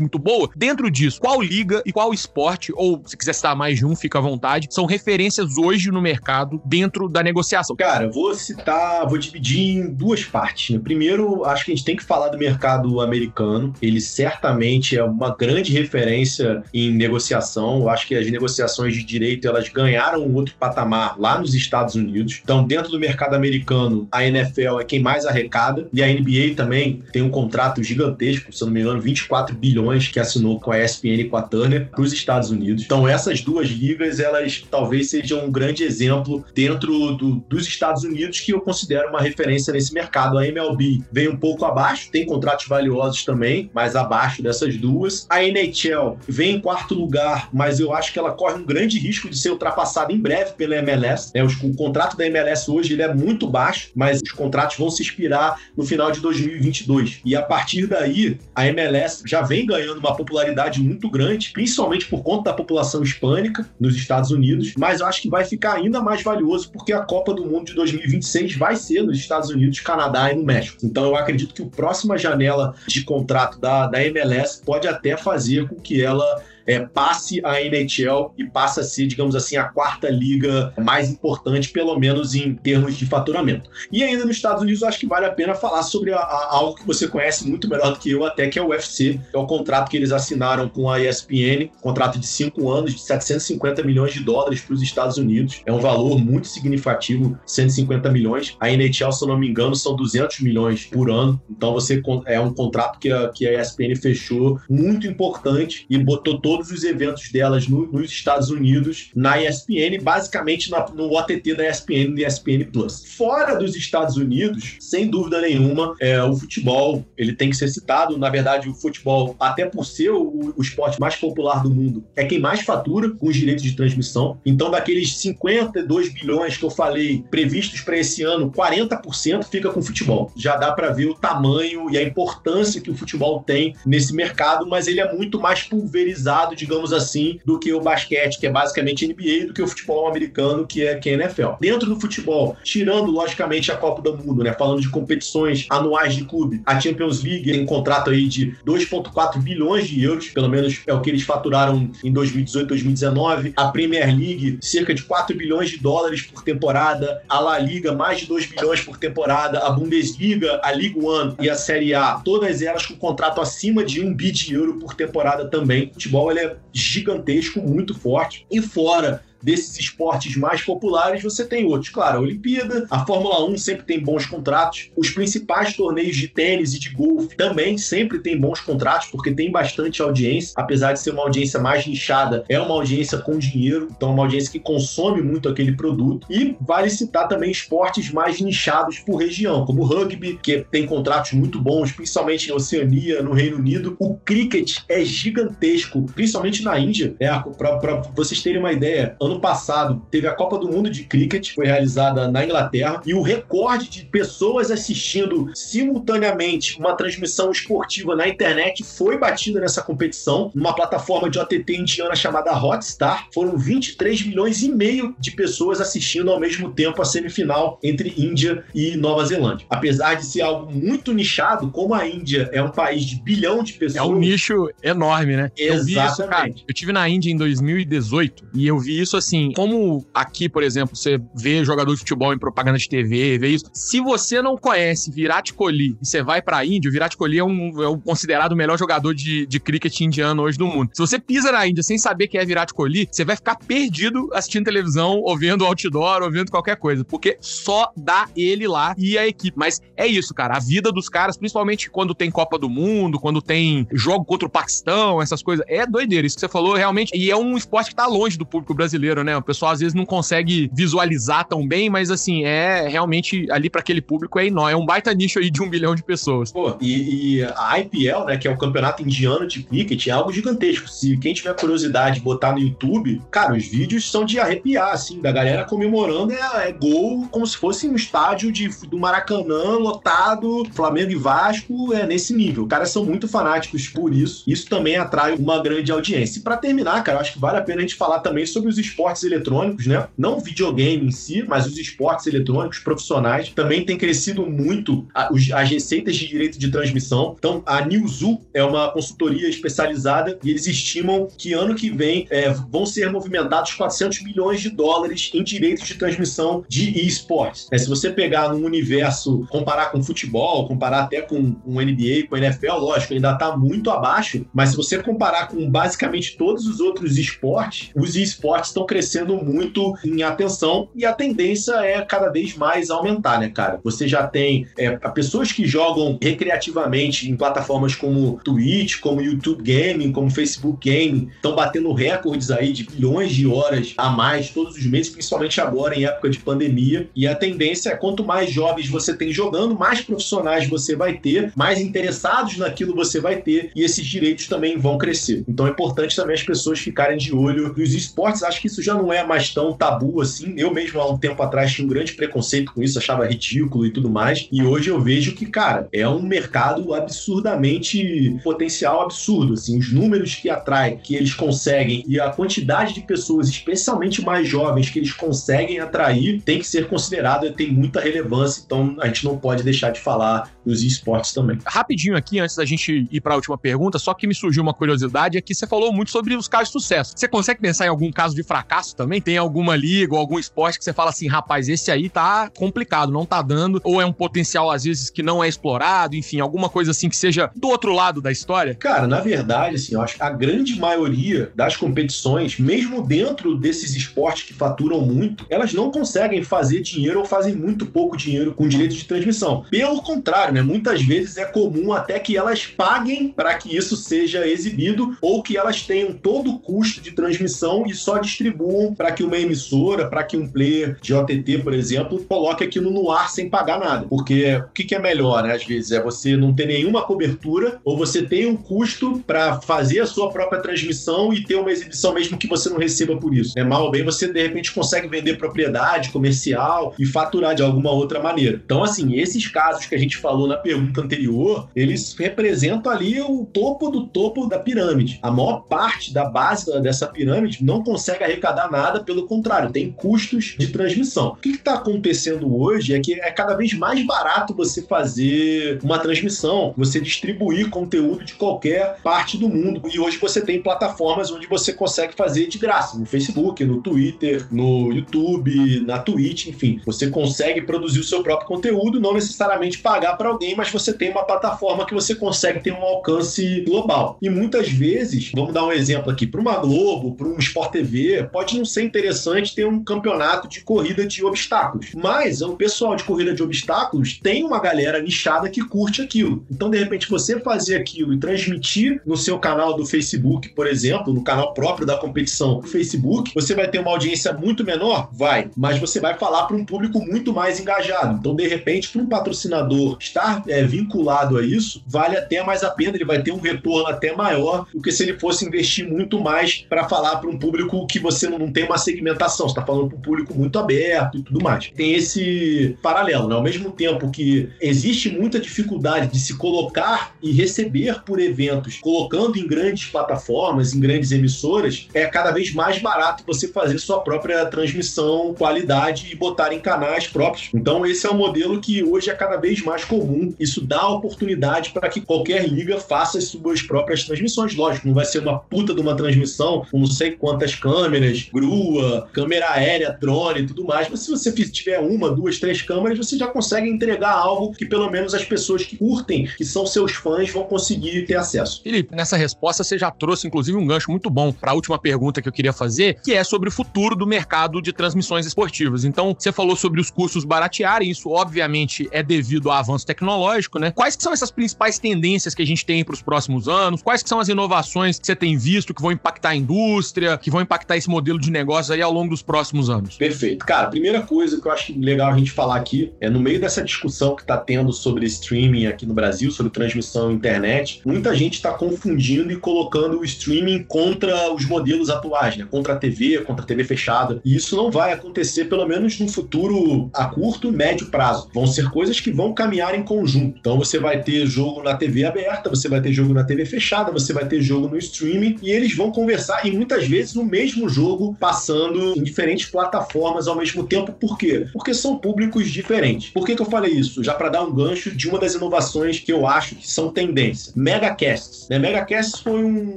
[SPEAKER 1] muito boa. Dentro disso, qual liga e qual esporte, ou se quiser citar mais de um, fica à vontade, são referências hoje no mercado dentro da negociação?
[SPEAKER 10] Cara, vou citar, vou dividir em duas partes. Né? Primeiro, acho que a gente tem que falar do mercado americano. Ele certamente é uma grande referência em negociação. Eu acho que as negociações de direito elas ganharam um outro patamar lá nos Estados Unidos. Então, dentro do mercado americano, a NFL é quem mais arrecada e a NBA também tem um contrato gigantesco, se eu não me engano, 24 bilhões que assinou com a ESPN e com a Turner para os Estados Unidos. Então, essas duas ligas, elas talvez sejam um grande exemplo dentro do, dos Estados Unidos que eu considero uma referência nesse mercado. A MLB vem um pouco abaixo, tem contratos valiosos também, mas abaixo dessas duas. A NHL vem em quarto lugar, mas eu acho que ela corre um grande risco de ser ultrapassada em breve pela MLS. Né? o contrato da MLS hoje ele é muito baixo, mas os contratos vão se expirar no final de 2022. E a partir daí, a MLS já vem ganhando uma popularidade muito grande, principalmente por conta da população hispânica nos Estados Unidos, mas eu acho que vai ficar ainda mais valioso porque a Copa do Mundo de 2026 vai ser nos Estados Unidos, Canadá e no México. Então eu acredito que a próxima janela de contrato da, da MLS pode até fazer com que ela é, passe a NHL e passe a ser, digamos assim, a quarta liga mais importante, pelo menos em termos de faturamento. E ainda nos Estados Unidos, eu acho que vale a pena falar sobre a, a, algo que você conhece muito melhor do que eu, até que é o UFC, é o contrato que eles assinaram com a ESPN, contrato de cinco anos, de 750 milhões de dólares para os Estados Unidos. É um valor muito significativo, 150 milhões. A NHL, se eu não me engano, são 200 milhões por ano. Então você é um contrato que a, que a ESPN fechou muito importante e botou todo todos os eventos delas no, nos Estados Unidos na ESPN, basicamente na, no OTT da ESPN e ESPN Plus. Fora dos Estados Unidos, sem dúvida nenhuma, é, o futebol ele tem que ser citado. Na verdade, o futebol, até por ser o, o esporte mais popular do mundo, é quem mais fatura com os direitos de transmissão. Então, daqueles 52 bilhões que eu falei previstos para esse ano, 40% fica com o futebol. Já dá para ver o tamanho e a importância que o futebol tem nesse mercado, mas ele é muito mais pulverizado, digamos assim, do que o basquete, que é basicamente NBA, do que o futebol americano, que é, que é NFL. Dentro do futebol, tirando logicamente a Copa do Mundo, né, falando de competições anuais de clube, a Champions League tem um contrato aí de 2,4 bilhões de euros, pelo menos é o que eles faturaram em 2018, 2019. A Premier League, cerca de 4 bilhões de dólares por temporada. A La Liga, mais de 2 bilhões por temporada. A Bundesliga, a Liga One e a Série A, todas elas com contrato acima de 1 bi de euro por temporada também. Futebol ele é gigantesco, muito forte. E fora desses esportes mais populares, você tem outros. Claro, a Olimpíada, a Fórmula 1 sempre tem bons contratos, os principais torneios de tênis e de golfe também sempre tem bons contratos, porque tem bastante audiência, apesar de ser uma audiência mais nichada, é uma audiência com dinheiro, então é uma audiência que consome muito aquele produto. E vale citar também esportes mais nichados por região, como o rugby, que tem contratos muito bons, principalmente em Oceania, no Reino Unido. O cricket é gigantesco, principalmente na Índia. É, para vocês terem uma ideia, ano passado teve a Copa do Mundo de Cricket, foi realizada na Inglaterra, e o recorde de pessoas assistindo simultaneamente uma transmissão esportiva na internet foi batida nessa competição, numa plataforma de OTT indiana chamada Hotstar. Foram 23 milhões e meio de pessoas assistindo ao mesmo tempo a semifinal entre Índia e Nova Zelândia. Apesar de ser algo muito nichado, como a Índia é um país de bilhão de pessoas.
[SPEAKER 1] É um nicho enorme, né?
[SPEAKER 10] Exatamente.
[SPEAKER 1] Eu vi isso, cara. Eu tive na Índia em 2018 e eu vi isso assim, como aqui, por exemplo, você vê jogador de futebol em propaganda de TV, vê isso. Se você não conhece Virat Kohli e você vai pra Índia, o Virat Kohli é um, é um considerado o melhor jogador de, de cricket indiano hoje do mundo. Se você pisa na Índia sem saber quem é Virat Kohli, você vai ficar perdido assistindo televisão, ou vendo outdoor, ou vendo qualquer coisa, porque só dá ele lá e a equipe. Mas é isso, cara. A vida dos caras, principalmente quando tem Copa do Mundo, quando tem jogo contra o Paquistão, essas coisas, é doideira. Isso que você falou realmente. E é um esporte que tá longe do público brasileiro brasileiro, né? O pessoal às vezes não consegue visualizar tão bem, mas assim, é realmente ali para aquele público é enorme. É um baita nicho aí de um bilhão de pessoas.
[SPEAKER 10] Pô, e, e, a IPL, né, que é o campeonato indiano de cricket, é algo gigantesco. Se quem tiver curiosidade botar no YouTube, cara, os vídeos são de arrepiar, assim, da galera comemorando é, é gol como se fosse um estádio de, do Maracanã lotado, Flamengo e Vasco, é nesse nível. Caras são muito fanáticos por isso. Isso também atrai uma grande audiência. E pra terminar, cara, eu acho que vale a pena a gente falar também sobre os esportes eletrônicos, né? Não videogame em si, mas os esportes eletrônicos profissionais também têm crescido muito as receitas de direito de transmissão. Então, a Newzoo é uma consultoria especializada e eles estimam que ano que vem é, vão ser movimentados 400 milhões de dólares em direitos de transmissão de esportes. É, se você pegar num universo, comparar com futebol, comparar até com o NBA, com NFL, lógico, ainda está muito abaixo, mas se você comparar com basicamente todos os outros esportes, os esportes estão crescendo muito em atenção e a tendência é cada vez mais aumentar, né, cara? Você já tem é, pessoas que jogam recreativamente em plataformas como Twitch, como YouTube Gaming, como Facebook Gaming, estão batendo recordes aí de bilhões de horas a mais todos os meses, principalmente agora em época de pandemia. E a tendência é quanto mais jovens você tem jogando, mais profissionais você vai ter, mais interessados naquilo você vai ter e esses direitos também vão crescer. Então é importante também as pessoas ficarem de olho nos esportes. Acho que isso isso já não é mais tão tabu assim. Eu mesmo, há um tempo atrás, tinha um grande preconceito com isso, achava ridículo e tudo mais. E hoje eu vejo que, cara, é um mercado absurdamente potencial absurdo. Assim, os números que atrai, que eles conseguem e a quantidade de pessoas, especialmente mais jovens, que eles conseguem atrair, tem que ser considerado, tem muita relevância. Então a gente não pode deixar de falar dos esportes também.
[SPEAKER 1] Rapidinho aqui, antes da gente ir para a última pergunta, só que me surgiu uma curiosidade é que você falou muito sobre os casos de sucesso. Você consegue pensar em algum caso de fracasso? Fracasso também? Tem alguma liga ou algum esporte que você fala assim, rapaz, esse aí tá complicado, não tá dando, ou é um potencial às vezes que não é explorado, enfim, alguma coisa assim que seja do outro lado da história?
[SPEAKER 10] Cara, na verdade, assim, eu acho que a grande maioria das competições, mesmo dentro desses esportes que faturam muito, elas não conseguem fazer dinheiro ou fazem muito pouco dinheiro com direito de transmissão. Pelo contrário, né? Muitas vezes é comum até que elas paguem para que isso seja exibido ou que elas tenham todo o custo de transmissão e só distribuam para que uma emissora, para que um player de OTT, por exemplo, coloque aquilo no ar sem pagar nada. Porque o que, que é melhor, né? Às vezes é você não ter nenhuma cobertura ou você tem um custo para fazer a sua própria transmissão e ter uma exibição mesmo que você não receba por isso. É mal ou bem você de repente consegue vender propriedade comercial e faturar de alguma outra maneira. Então, assim, esses casos que a gente falou na pergunta anterior, eles representam ali o topo do topo da pirâmide. A maior parte da base dessa pirâmide não consegue arrecadar nada, pelo contrário, tem custos de transmissão. O que está acontecendo hoje é que é cada vez mais barato você fazer uma transmissão, você distribuir conteúdo de qualquer parte do mundo. E hoje você tem plataformas onde você consegue fazer de graça, no Facebook, no Twitter, no YouTube, na Twitch, enfim. Você consegue produzir o seu próprio conteúdo, não necessariamente pagar para alguém, mas você tem uma plataforma que você consegue ter um alcance global. E muitas vezes, vamos dar um exemplo aqui, para uma Globo, para um Sport TV, pode não ser interessante ter um campeonato de corrida de obstáculos. Mas o pessoal de corrida de obstáculos tem uma galera nichada que curte aquilo. Então, de repente, você fazer aquilo e transmitir no seu canal do Facebook, por exemplo, no canal próprio da competição do Facebook, você vai ter uma audiência muito menor? Vai. Mas você vai falar para um público muito mais engajado. Então, de repente, para um patrocinador estar é, vinculado a isso, vale até mais a pena, ele vai ter um retorno até maior do que se ele fosse investir muito mais para falar para um público que você não tem uma segmentação, você está falando para um público muito aberto e tudo mais. Tem esse paralelo, né? Ao mesmo tempo que existe muita dificuldade de se colocar e receber por eventos, colocando em grandes plataformas, em grandes emissoras, é cada vez mais barato você fazer sua própria transmissão, qualidade e botar em canais próprios. Então, esse é um modelo que hoje é cada vez mais comum. Isso dá oportunidade para que qualquer liga faça as suas próprias transmissões. Lógico, não vai ser uma puta de uma transmissão com não sei quantas câmeras, grua, câmera aérea, drone e tudo mais, mas se você tiver uma, duas, três câmeras, você já consegue entregar algo que pelo menos as pessoas que curtem, que são seus fãs, vão conseguir ter acesso.
[SPEAKER 1] Felipe, nessa resposta você já trouxe inclusive um gancho muito bom para a última pergunta que eu queria fazer, que é sobre o futuro do mercado de transmissões esportivas. Então, você falou sobre os custos baratearem, isso obviamente é devido ao avanço tecnológico, né? Quais são essas principais tendências que a gente tem para os próximos anos? Quais são as inovações que você tem visto que vão impactar a indústria, que vão impactar esse modelo de negócio aí ao longo dos próximos anos?
[SPEAKER 10] Perfeito. Cara, a primeira coisa que eu acho legal a gente falar aqui é no meio dessa discussão que está tendo sobre streaming aqui no Brasil, sobre transmissão internet, muita gente está confundindo e colocando o streaming contra os modelos atuais, né? Contra a TV, contra a TV fechada. E isso não vai acontecer, pelo menos no futuro a curto e médio prazo. Vão ser coisas que vão caminhar em conjunto. Então você vai ter jogo na TV aberta, você vai ter jogo na TV fechada, você vai ter jogo no streaming e eles vão conversar e muitas vezes no mesmo jogo passando em diferentes plataformas ao mesmo tempo. Por quê? Porque são públicos diferentes. Por que, que eu falei isso? Já para dar um gancho de uma das inovações que eu acho que são tendência. Megacasts. Né? Megacasts foi um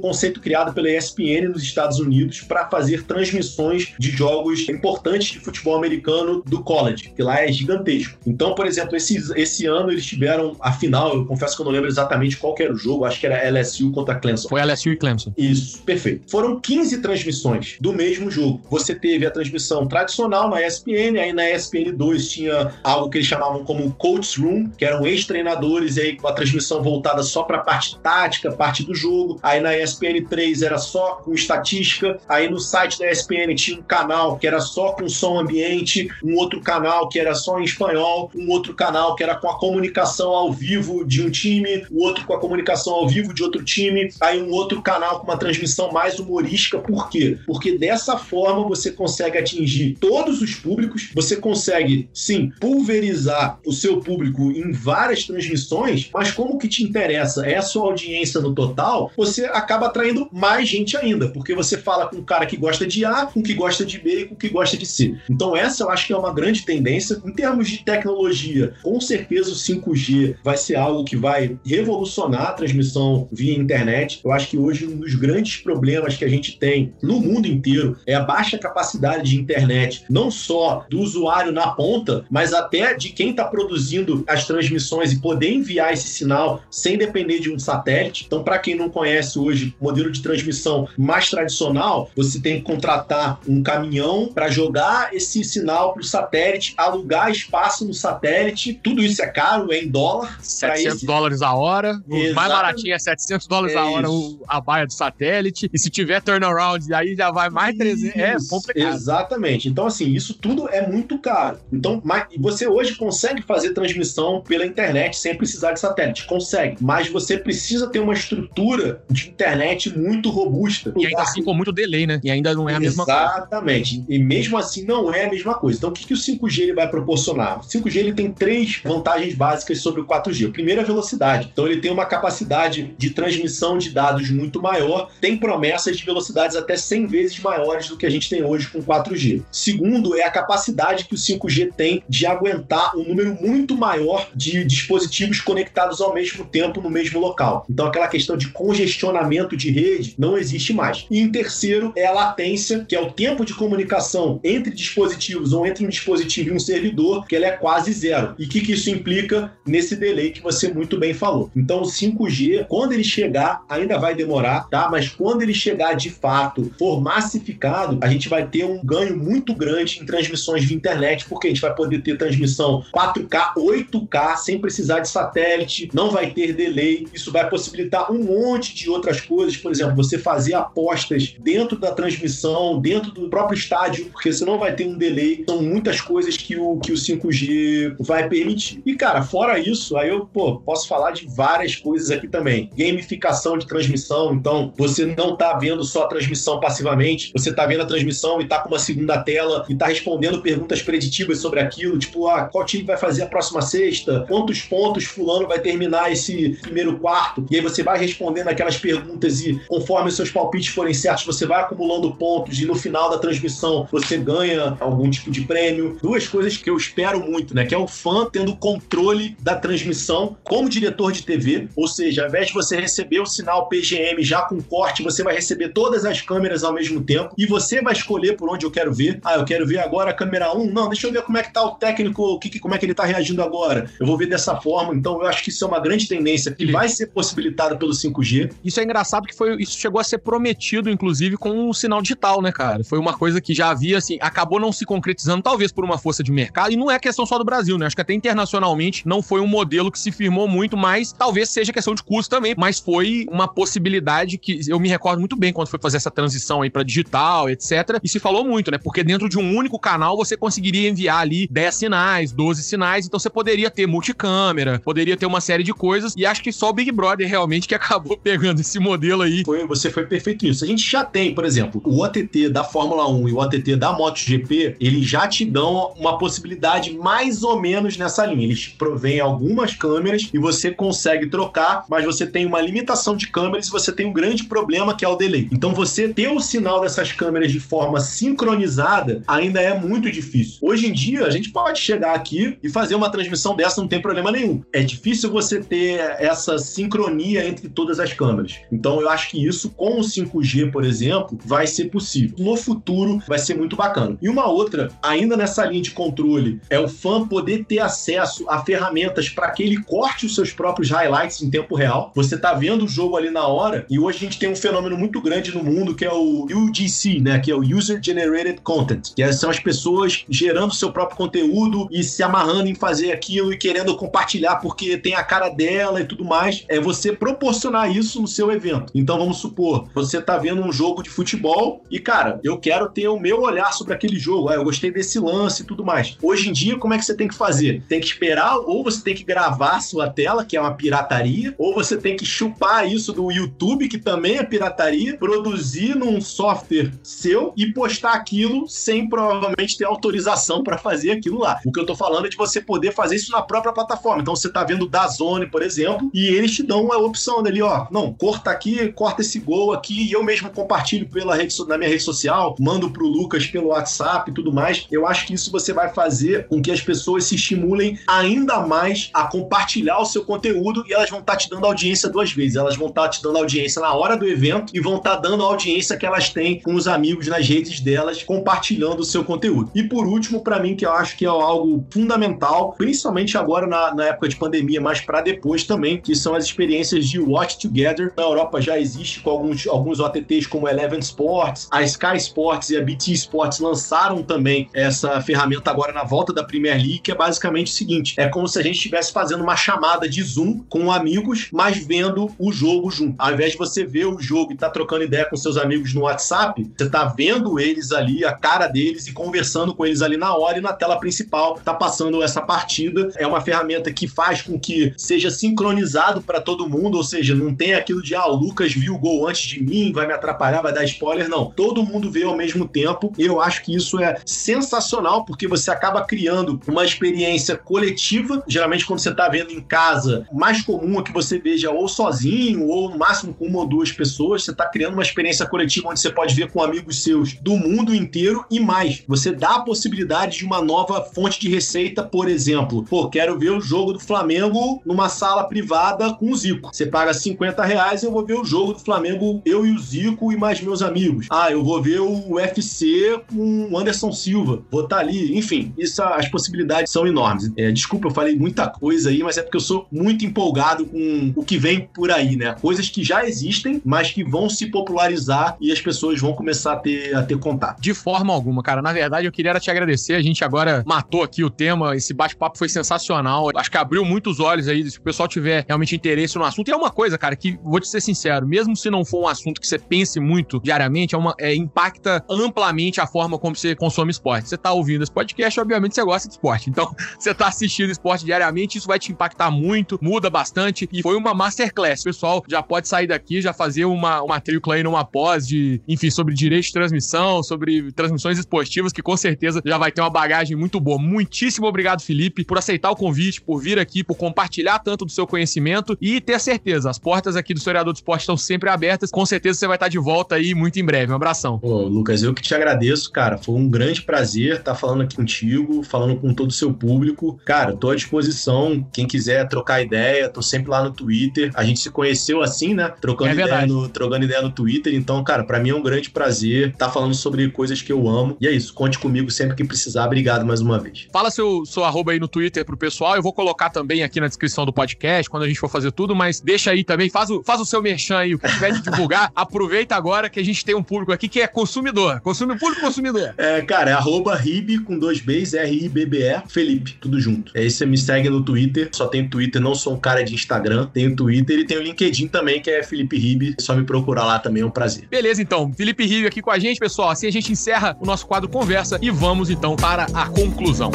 [SPEAKER 10] conceito criado pela ESPN nos Estados Unidos para fazer transmissões de jogos importantes de futebol americano do college, que lá é gigantesco. Então, por exemplo, esse, esse ano eles tiveram a final, eu confesso que eu não lembro exatamente qual era o jogo, acho que era LSU contra Clemson.
[SPEAKER 1] Foi LSU e Clemson.
[SPEAKER 10] Isso, perfeito. Foram 15 transmissões do mesmo jogo. Você teve a transmissão tradicional na ESPN, aí na ESPN 2 tinha algo que eles chamavam como Coach Room, que eram ex-treinadores, e aí com a transmissão voltada só para a parte tática, parte do jogo. Aí na ESPN 3 era só com estatística. Aí no site da ESPN tinha um canal que era só com som ambiente, um outro canal que era só em espanhol, um outro canal que era com a comunicação ao vivo de um time, o outro com a comunicação ao vivo de outro time, aí um outro canal com uma transmissão mais humorística. Por quê? Porque dessa forma você consegue atingir todos os públicos, você consegue, sim, pulverizar o seu público em várias transmissões, mas como que te interessa é a sua audiência no total, você acaba atraindo mais gente ainda, porque você fala com um cara que gosta de A, com que gosta de B e com que gosta de C. Então essa eu acho que é uma grande tendência. Em termos de tecnologia, com certeza o 5G vai ser algo que vai revolucionar a transmissão via internet. Eu acho que hoje um dos grandes problemas que a gente tem no mundo inteiro inteiro. É a baixa capacidade de internet, não só do usuário na ponta, mas até de quem está produzindo as transmissões e poder enviar esse sinal sem depender de um satélite. Então, para quem não conhece hoje modelo de transmissão mais tradicional, você tem que contratar um caminhão para jogar esse sinal para o satélite, alugar espaço no satélite. Tudo isso é caro, é em dólar.
[SPEAKER 11] 700 esse... dólares a hora. O mais baratinho é 700 dólares é a hora o, a baia do satélite. E se tiver turnaround, aí já vai mais 300. É complicado.
[SPEAKER 10] Exatamente. Então, assim, isso tudo é muito caro. Então, mas você hoje consegue fazer transmissão pela internet sem precisar de satélite. Consegue. Mas você precisa ter uma estrutura de internet muito robusta.
[SPEAKER 11] E ainda assim com muito delay, né? E ainda não é a mesma
[SPEAKER 10] coisa. Exatamente. E mesmo assim não é a mesma coisa. Então, o que, que o 5G ele vai proporcionar? O 5G ele tem três vantagens básicas sobre o 4G. O primeiro é a velocidade. Então, ele tem uma capacidade de transmissão de dados muito maior, tem promessas de velocidades até 100 vezes maiores do que a gente tem hoje com 4G. Segundo é a capacidade que o 5G tem de aguentar um número muito maior de dispositivos conectados ao mesmo tempo no mesmo local. Então, aquela questão de congestionamento de rede não existe mais. E em terceiro é a latência, que é o tempo de comunicação entre dispositivos ou entre um dispositivo e um servidor, que ele é quase zero. E o que, que isso implica nesse delay que você muito bem falou. Então, o 5G, quando ele chegar, ainda vai demorar, tá? Mas quando ele chegar de fato, for massificado, a gente vai ter um ganho muito grande em transmissões de internet, porque a gente vai poder ter transmissão 4K, 8K, sem precisar de satélite, não vai ter delay. Isso vai possibilitar um monte de outras coisas, por exemplo, você fazer apostas dentro da transmissão, dentro do próprio estádio, porque você não vai ter um delay. São muitas coisas que o, que o 5G vai permitir. E, cara, fora isso, aí eu pô, posso falar de várias coisas aqui também. Gamificação de transmissão, então você não tá vendo só a transmissão passivamente, você tá vendo a transmissão e tá com uma segunda tela e tá respondendo perguntas preditivas sobre aquilo, tipo, ah, qual time vai fazer a próxima sexta? Quantos pontos fulano vai terminar esse primeiro quarto? E aí você vai respondendo aquelas perguntas e conforme os seus palpites forem certos, você vai acumulando pontos e no final da transmissão você ganha algum tipo de prêmio. Duas coisas que eu espero muito, né? Que é o fã tendo controle da transmissão como diretor de TV, ou seja, ao invés de você receber o sinal PGM já com corte, você vai receber todas as câmeras ao mesmo tempo e você vai escolher por onde eu quero ver. Ah, eu quero ver agora a câmera 1. Não, deixa eu ver como é que tá o técnico, que, como é que ele tá reagindo agora. Eu vou ver dessa forma. Então, eu acho que isso é uma grande tendência que vai ser possibilitada pelo 5G.
[SPEAKER 11] Isso é engraçado que foi, isso chegou a ser prometido, inclusive, com o sinal digital, né, cara? Foi uma coisa que já havia, assim, acabou não se concretizando, talvez por uma força de mercado, e não é questão só do Brasil, né? Acho que até internacionalmente não foi um modelo que se firmou muito, mas talvez seja questão de custo também, mas foi uma possibilidade que eu me recordo muito bem quando foi fazer essa transição aí para digital, etc. E se falou muito, né? Porque dentro de um único canal você conseguiria enviar ali 10 sinais, 12 sinais, então você poderia ter multicâmera, poderia ter uma série de coisas, e acho que só o Big Brother realmente que acabou pegando esse modelo aí.
[SPEAKER 10] Foi, você foi perfeito nisso. A gente já tem, por exemplo, o OTT da Fórmula 1 e o OTT da MotoGP, eles já te dão uma possibilidade mais ou menos nessa linha. Eles provêm algumas câmeras e você consegue trocar, mas você tem uma limitação de câmeras e você tem um grande problema que é o delay. Então você ter o sinal dessas câmeras de forma sincronizada ainda é muito difícil. Hoje em dia a gente pode chegar aqui e fazer uma transmissão dessa, não tem problema nenhum. É difícil você ter essa sincronia entre todas as câmeras. Então eu acho que isso com o 5G, por exemplo, vai ser possível. No futuro vai ser muito bacana. E uma outra, ainda nessa linha de controle, é o fã poder ter acesso a ferramentas para que ele corte os seus próprios highlights em tempo real. Você tá vendo o jogo ali na hora e hoje a gente tem um fenômeno muito grande no mundo que é o UGC, né, que é o User Generated Content, que são as pessoas gerando seu próprio conteúdo e se amarrando em fazer aquilo e querendo compartilhar porque tem a cara dela e tudo mais. É você proporcionar isso no seu evento. Então vamos supor, você tá vendo um jogo de futebol e cara, eu quero ter o meu olhar sobre aquele jogo. Ah, eu gostei desse lance e tudo mais. Hoje em dia, como é que você tem que fazer? Tem que esperar ou você tem que gravar sua tela, que é uma pirataria, ou você tem que chupar isso do YouTube, que também é pirataria, produzir num software seu e postar aquilo sem provavelmente ter autorização para fazer aquilo lá. O que eu tô falando é de você poder fazer isso na própria plataforma. Então você tá vendo da Zone, por exemplo, e eles te dão uma opção dali, ó, não, corta aqui, corta esse gol aqui, e eu mesmo compartilho pela rede, na minha rede social, mando pro Lucas pelo WhatsApp e tudo mais. Eu acho que isso você vai fazer com que as pessoas se estimulem ainda mais a compartilhar o seu conteúdo e elas vão estar tá te dando audiência duas vezes. Elas vão estar tá te dando audiência na hora do evento e vão estar tá dando a audiência que elas têm com os amigos nas redes delas, compartilhando o seu conteúdo. E por último, para mim, que eu acho que é algo fundamental, principalmente agora na, na época de pandemia, mas para depois também, que são as experiências de Watch Together. Na Europa já existe com alguns, alguns OTTs como Eleven Sports, a Sky Sports e a BT Sports lançaram também essa ferramenta agora na volta da Premier League, que é basicamente o seguinte: é como se a gente estivesse fazendo uma chamada de Zoom com amigos, mas vendo o jogo junto. Ao invés de você ver o jogo e estar tá trocando ideia com seus amigos no WhatsApp, você tá vendo eles ali, a cara deles e conversando com eles ali na hora e na tela principal tá passando essa partida. É uma ferramenta que faz com que seja sincronizado para todo mundo, ou seja, não tem aquilo de ah, o Lucas viu o gol antes de mim, vai me atrapalhar, vai dar spoiler, não. Todo mundo vê ao mesmo tempo. Eu acho que isso é sensacional porque você acaba criando uma experiência coletiva. Geralmente quando você tá vendo em casa, mais comum é que você veja ou sozinho ou no máximo com uma ou duas pessoas, você tá criando uma experiência coletiva onde você pode ver com amigos seus do mundo inteiro e mais. Você dá a possibilidade de uma nova fonte de receita, por exemplo. Pô, quero ver o jogo do Flamengo numa sala privada com o Zico. Você paga 50 reais e eu vou ver o jogo do Flamengo, eu e o Zico e mais meus amigos. Ah, eu vou ver o UFC com o Anderson Silva. Vou estar tá ali. Enfim, isso, as possibilidades são enormes. É, desculpa, eu falei muita coisa aí, mas é porque eu sou muito empolgado com o que vem por aí, né? Coisas que já existem, mas que vão se popularizar e as pessoas vão começar a ter, a ter contato.
[SPEAKER 11] De forma alguma, cara. Na verdade, eu queria te agradecer. A gente agora matou aqui o tema. Esse bate-papo foi sensacional. Acho que abriu muitos olhos aí. Se o pessoal tiver realmente interesse no assunto. E é uma coisa, cara, que vou te ser sincero, mesmo se não for um assunto que você pense muito diariamente, é uma, é, impacta amplamente a forma como você consome esporte. Você tá ouvindo esse podcast, obviamente você gosta de esporte. Então, você tá assistindo esporte diariamente, isso vai te impactar muito, muda bastante. E foi uma masterclass. O pessoal já pode sair daqui, já fazer uma, uma matrícula aí numa pós de, enfim, sobre direito de transmissão, sobre transmissões esportivas, que com certeza já vai ter uma bagagem muito boa. Muitíssimo obrigado, Felipe, por aceitar o convite, por vir aqui, por compartilhar tanto do seu conhecimento e ter certeza, as portas aqui do Historiador do Esporte estão sempre abertas. Com certeza você vai estar de volta aí muito em breve. Um abração.
[SPEAKER 10] Ô, Lucas, eu que te agradeço, cara. Foi um grande prazer estar falando aqui contigo, falando com todo o seu público. Cara, tô à disposição. Quem quiser trocar ideia, tô sempre lá no Twitter. A gente se conheceu assim, né? Trocando, é ideia, no, trocando ideia no Twitter. Então, cara, para mim é um grande prazer estar falando sobre coisas que eu amo. E é isso. Conte comigo sempre que precisar. Obrigado mais uma vez.
[SPEAKER 11] Fala seu, seu arroba aí no Twitter pro pessoal. Eu vou colocar também aqui na descrição do podcast quando a gente for fazer tudo, mas deixa aí também. Faz o, faz o seu merchan aí, o que tiver de divulgar. aproveita agora que a gente tem um público aqui que é consumidor. Consumidor, público consumidor.
[SPEAKER 10] É, cara, é arroba rib com dois Bs, R-I-B-B-E, Felipe, tudo junto. Aí você me segue no Twitter. Só tem Twitter, não sou um cara de Instagram. Tenho Twitter e tenho o LinkedIn também, que é Felipe Rib. Só me procurar lá também, é um prazer.
[SPEAKER 11] Beleza, então. Felipe Rio aqui com a gente, pessoal. Assim a gente encerra o nosso quadro Conversa e vamos então para a conclusão.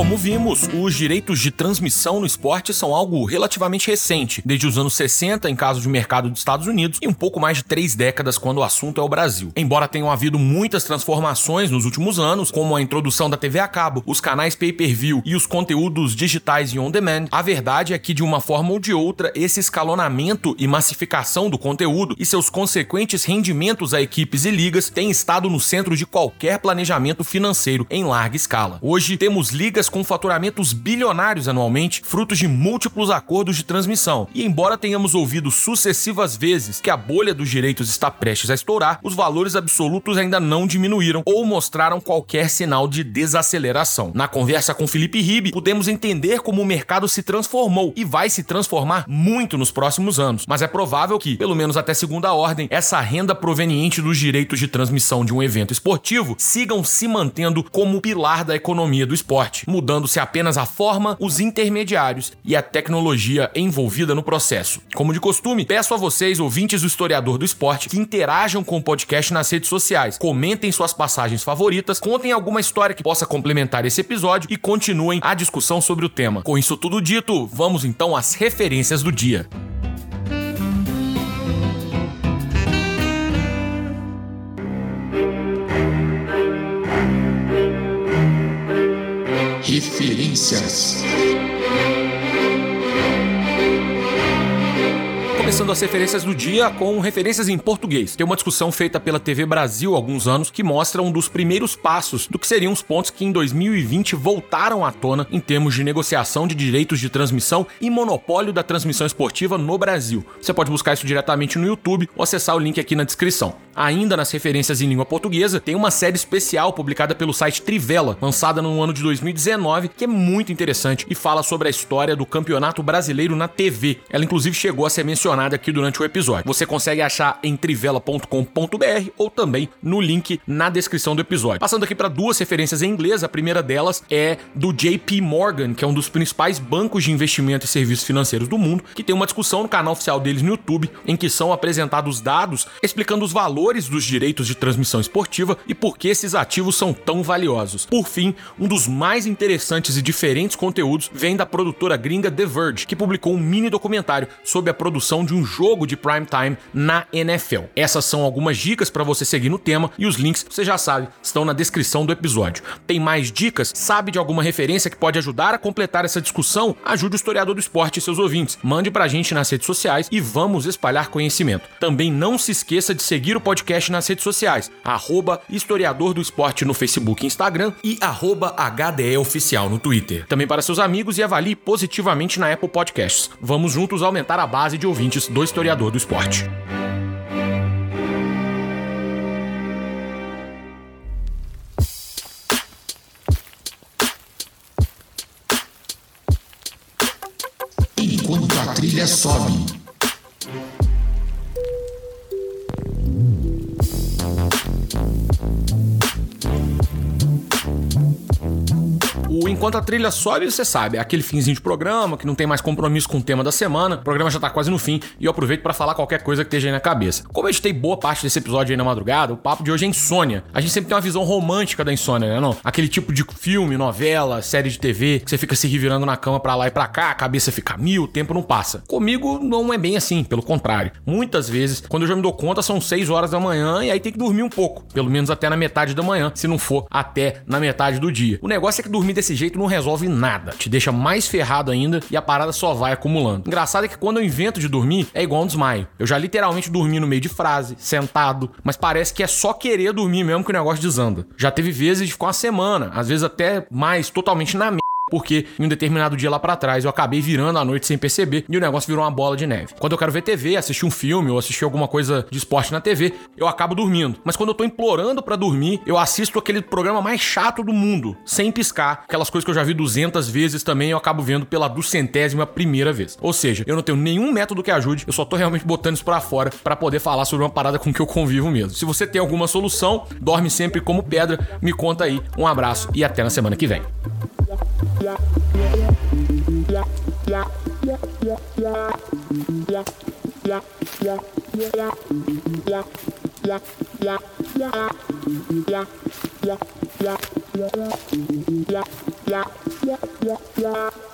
[SPEAKER 1] Como vimos, os direitos de transmissão no esporte são algo relativamente recente, desde os anos 60 em caso de mercado dos Estados Unidos e um pouco mais de três décadas quando o assunto é o Brasil. Embora tenham havido muitas transformações nos últimos anos, como a introdução da TV a cabo, os canais pay-per-view e os conteúdos digitais e on-demand, a verdade é que de uma forma ou de outra, esse escalonamento e massificação do conteúdo e seus consequentes rendimentos a equipes e ligas têm estado no centro de qualquer planejamento financeiro em larga escala. Hoje temos ligas com faturamentos bilionários anualmente, frutos de múltiplos acordos de transmissão. E embora tenhamos ouvido sucessivas vezes que a bolha dos direitos está prestes a estourar, os valores absolutos ainda não diminuíram ou mostraram qualquer sinal de desaceleração. Na conversa com Felipe Ribe, pudemos entender como o mercado se transformou e vai se transformar muito nos próximos anos, mas é provável que, pelo menos até segunda ordem, essa renda proveniente dos direitos de transmissão de um evento esportivo sigam se mantendo como pilar da economia do esporte, mudando-se apenas a forma, os intermediários e a tecnologia envolvida no processo. Como de costume, peço a vocês, ouvintes do Historiador do Esporte, que interajam com o podcast nas redes sociais, comentem suas passagens favoritas, contem alguma história que possa complementar esse episódio e continuem a discussão sobre o tema. Com isso tudo dito, vamos então às referências do dia.
[SPEAKER 2] Referências.
[SPEAKER 1] Começando as referências do dia com referências em português. Tem uma discussão feita pela TV Brasil há alguns anos que mostra um dos primeiros passos do que seriam os pontos que em 2020 voltaram à tona em termos de negociação de direitos de transmissão e monopólio da transmissão esportiva no Brasil. Você pode buscar isso diretamente no YouTube ou acessar o link aqui na descrição. Ainda nas referências em língua portuguesa, tem uma série especial publicada pelo site Trivela, lançada no ano de 2019, que é muito interessante e fala sobre a história do Campeonato Brasileiro na TV. Ela inclusive chegou a ser mencionada aqui durante o episódio. Você consegue achar em trivela.com.br ou também no link na descrição do episódio. Passando aqui para duas referências em inglês, a primeira delas é do JP Morgan, que é um dos principais bancos de investimento e serviços financeiros do mundo, que tem uma discussão no canal oficial deles no YouTube em que são apresentados dados explicando os valores valores dos direitos de transmissão esportiva e por que esses ativos são tão valiosos. Por fim, um dos mais interessantes e diferentes conteúdos vem da produtora gringa The Verge, que publicou um mini documentário sobre a produção de um jogo de prime time na NFL. Essas são algumas dicas para você seguir no tema e os links, você já sabe, estão na descrição do episódio. Tem mais dicas? Sabe de alguma referência que pode ajudar a completar essa discussão? Ajude o historiador do esporte e seus ouvintes. Mande pra gente nas redes sociais e vamos espalhar conhecimento. Também não se esqueça de seguir o podcast nas redes sociais, arroba historiador do esporte no Facebook e Instagram e arroba HDE Oficial no Twitter. Também para seus amigos e avalie positivamente na Apple Podcasts. Vamos juntos aumentar a base de ouvintes do historiador do esporte.
[SPEAKER 2] Enquanto a trilha sobe.
[SPEAKER 1] O Enquanto a Trilha Sobe, você sabe, é aquele finzinho de programa que não tem mais compromisso com o tema da semana. O programa já tá quase no fim e eu aproveito para falar qualquer coisa que esteja aí na cabeça. Como eu editei boa parte desse episódio aí na madrugada, o papo de hoje é insônia. A gente sempre tem uma visão romântica da insônia, né? Não? Aquele tipo de filme, novela, série de TV que você fica se revirando na cama pra lá e pra cá, a cabeça fica mil, o tempo não passa. Comigo não é bem assim, pelo contrário. Muitas vezes, quando eu já me dou conta, são 6 horas da manhã e aí tem que dormir um pouco, pelo menos até na metade da manhã, se não for até na metade do dia. O negócio é que dormir desse jeito não resolve nada. Te deixa mais ferrado ainda e a parada só vai acumulando. Engraçado é que quando eu invento de dormir, é igual um desmaio. Eu já literalmente dormi no meio de frase, sentado, mas parece que é só querer dormir mesmo que o negócio desanda. Já teve vezes de ficar uma semana, às vezes até mais, totalmente na porque em um determinado dia lá para trás eu acabei virando a noite sem perceber e o negócio virou uma bola de neve. Quando eu quero ver TV, assistir um filme ou assistir alguma coisa de esporte na TV, eu acabo dormindo. Mas quando eu tô implorando para dormir, eu assisto aquele programa mais chato do mundo, sem piscar. Aquelas coisas que eu já vi 200 vezes também, eu acabo vendo pela duzentésima primeira vez. Ou seja, eu não tenho nenhum método que ajude, eu só tô realmente botando isso para fora para poder falar sobre uma parada com que eu convivo mesmo. Se você tem alguma solução, dorme sempre como pedra, me conta aí. Um abraço e até na semana que vem. Yeah.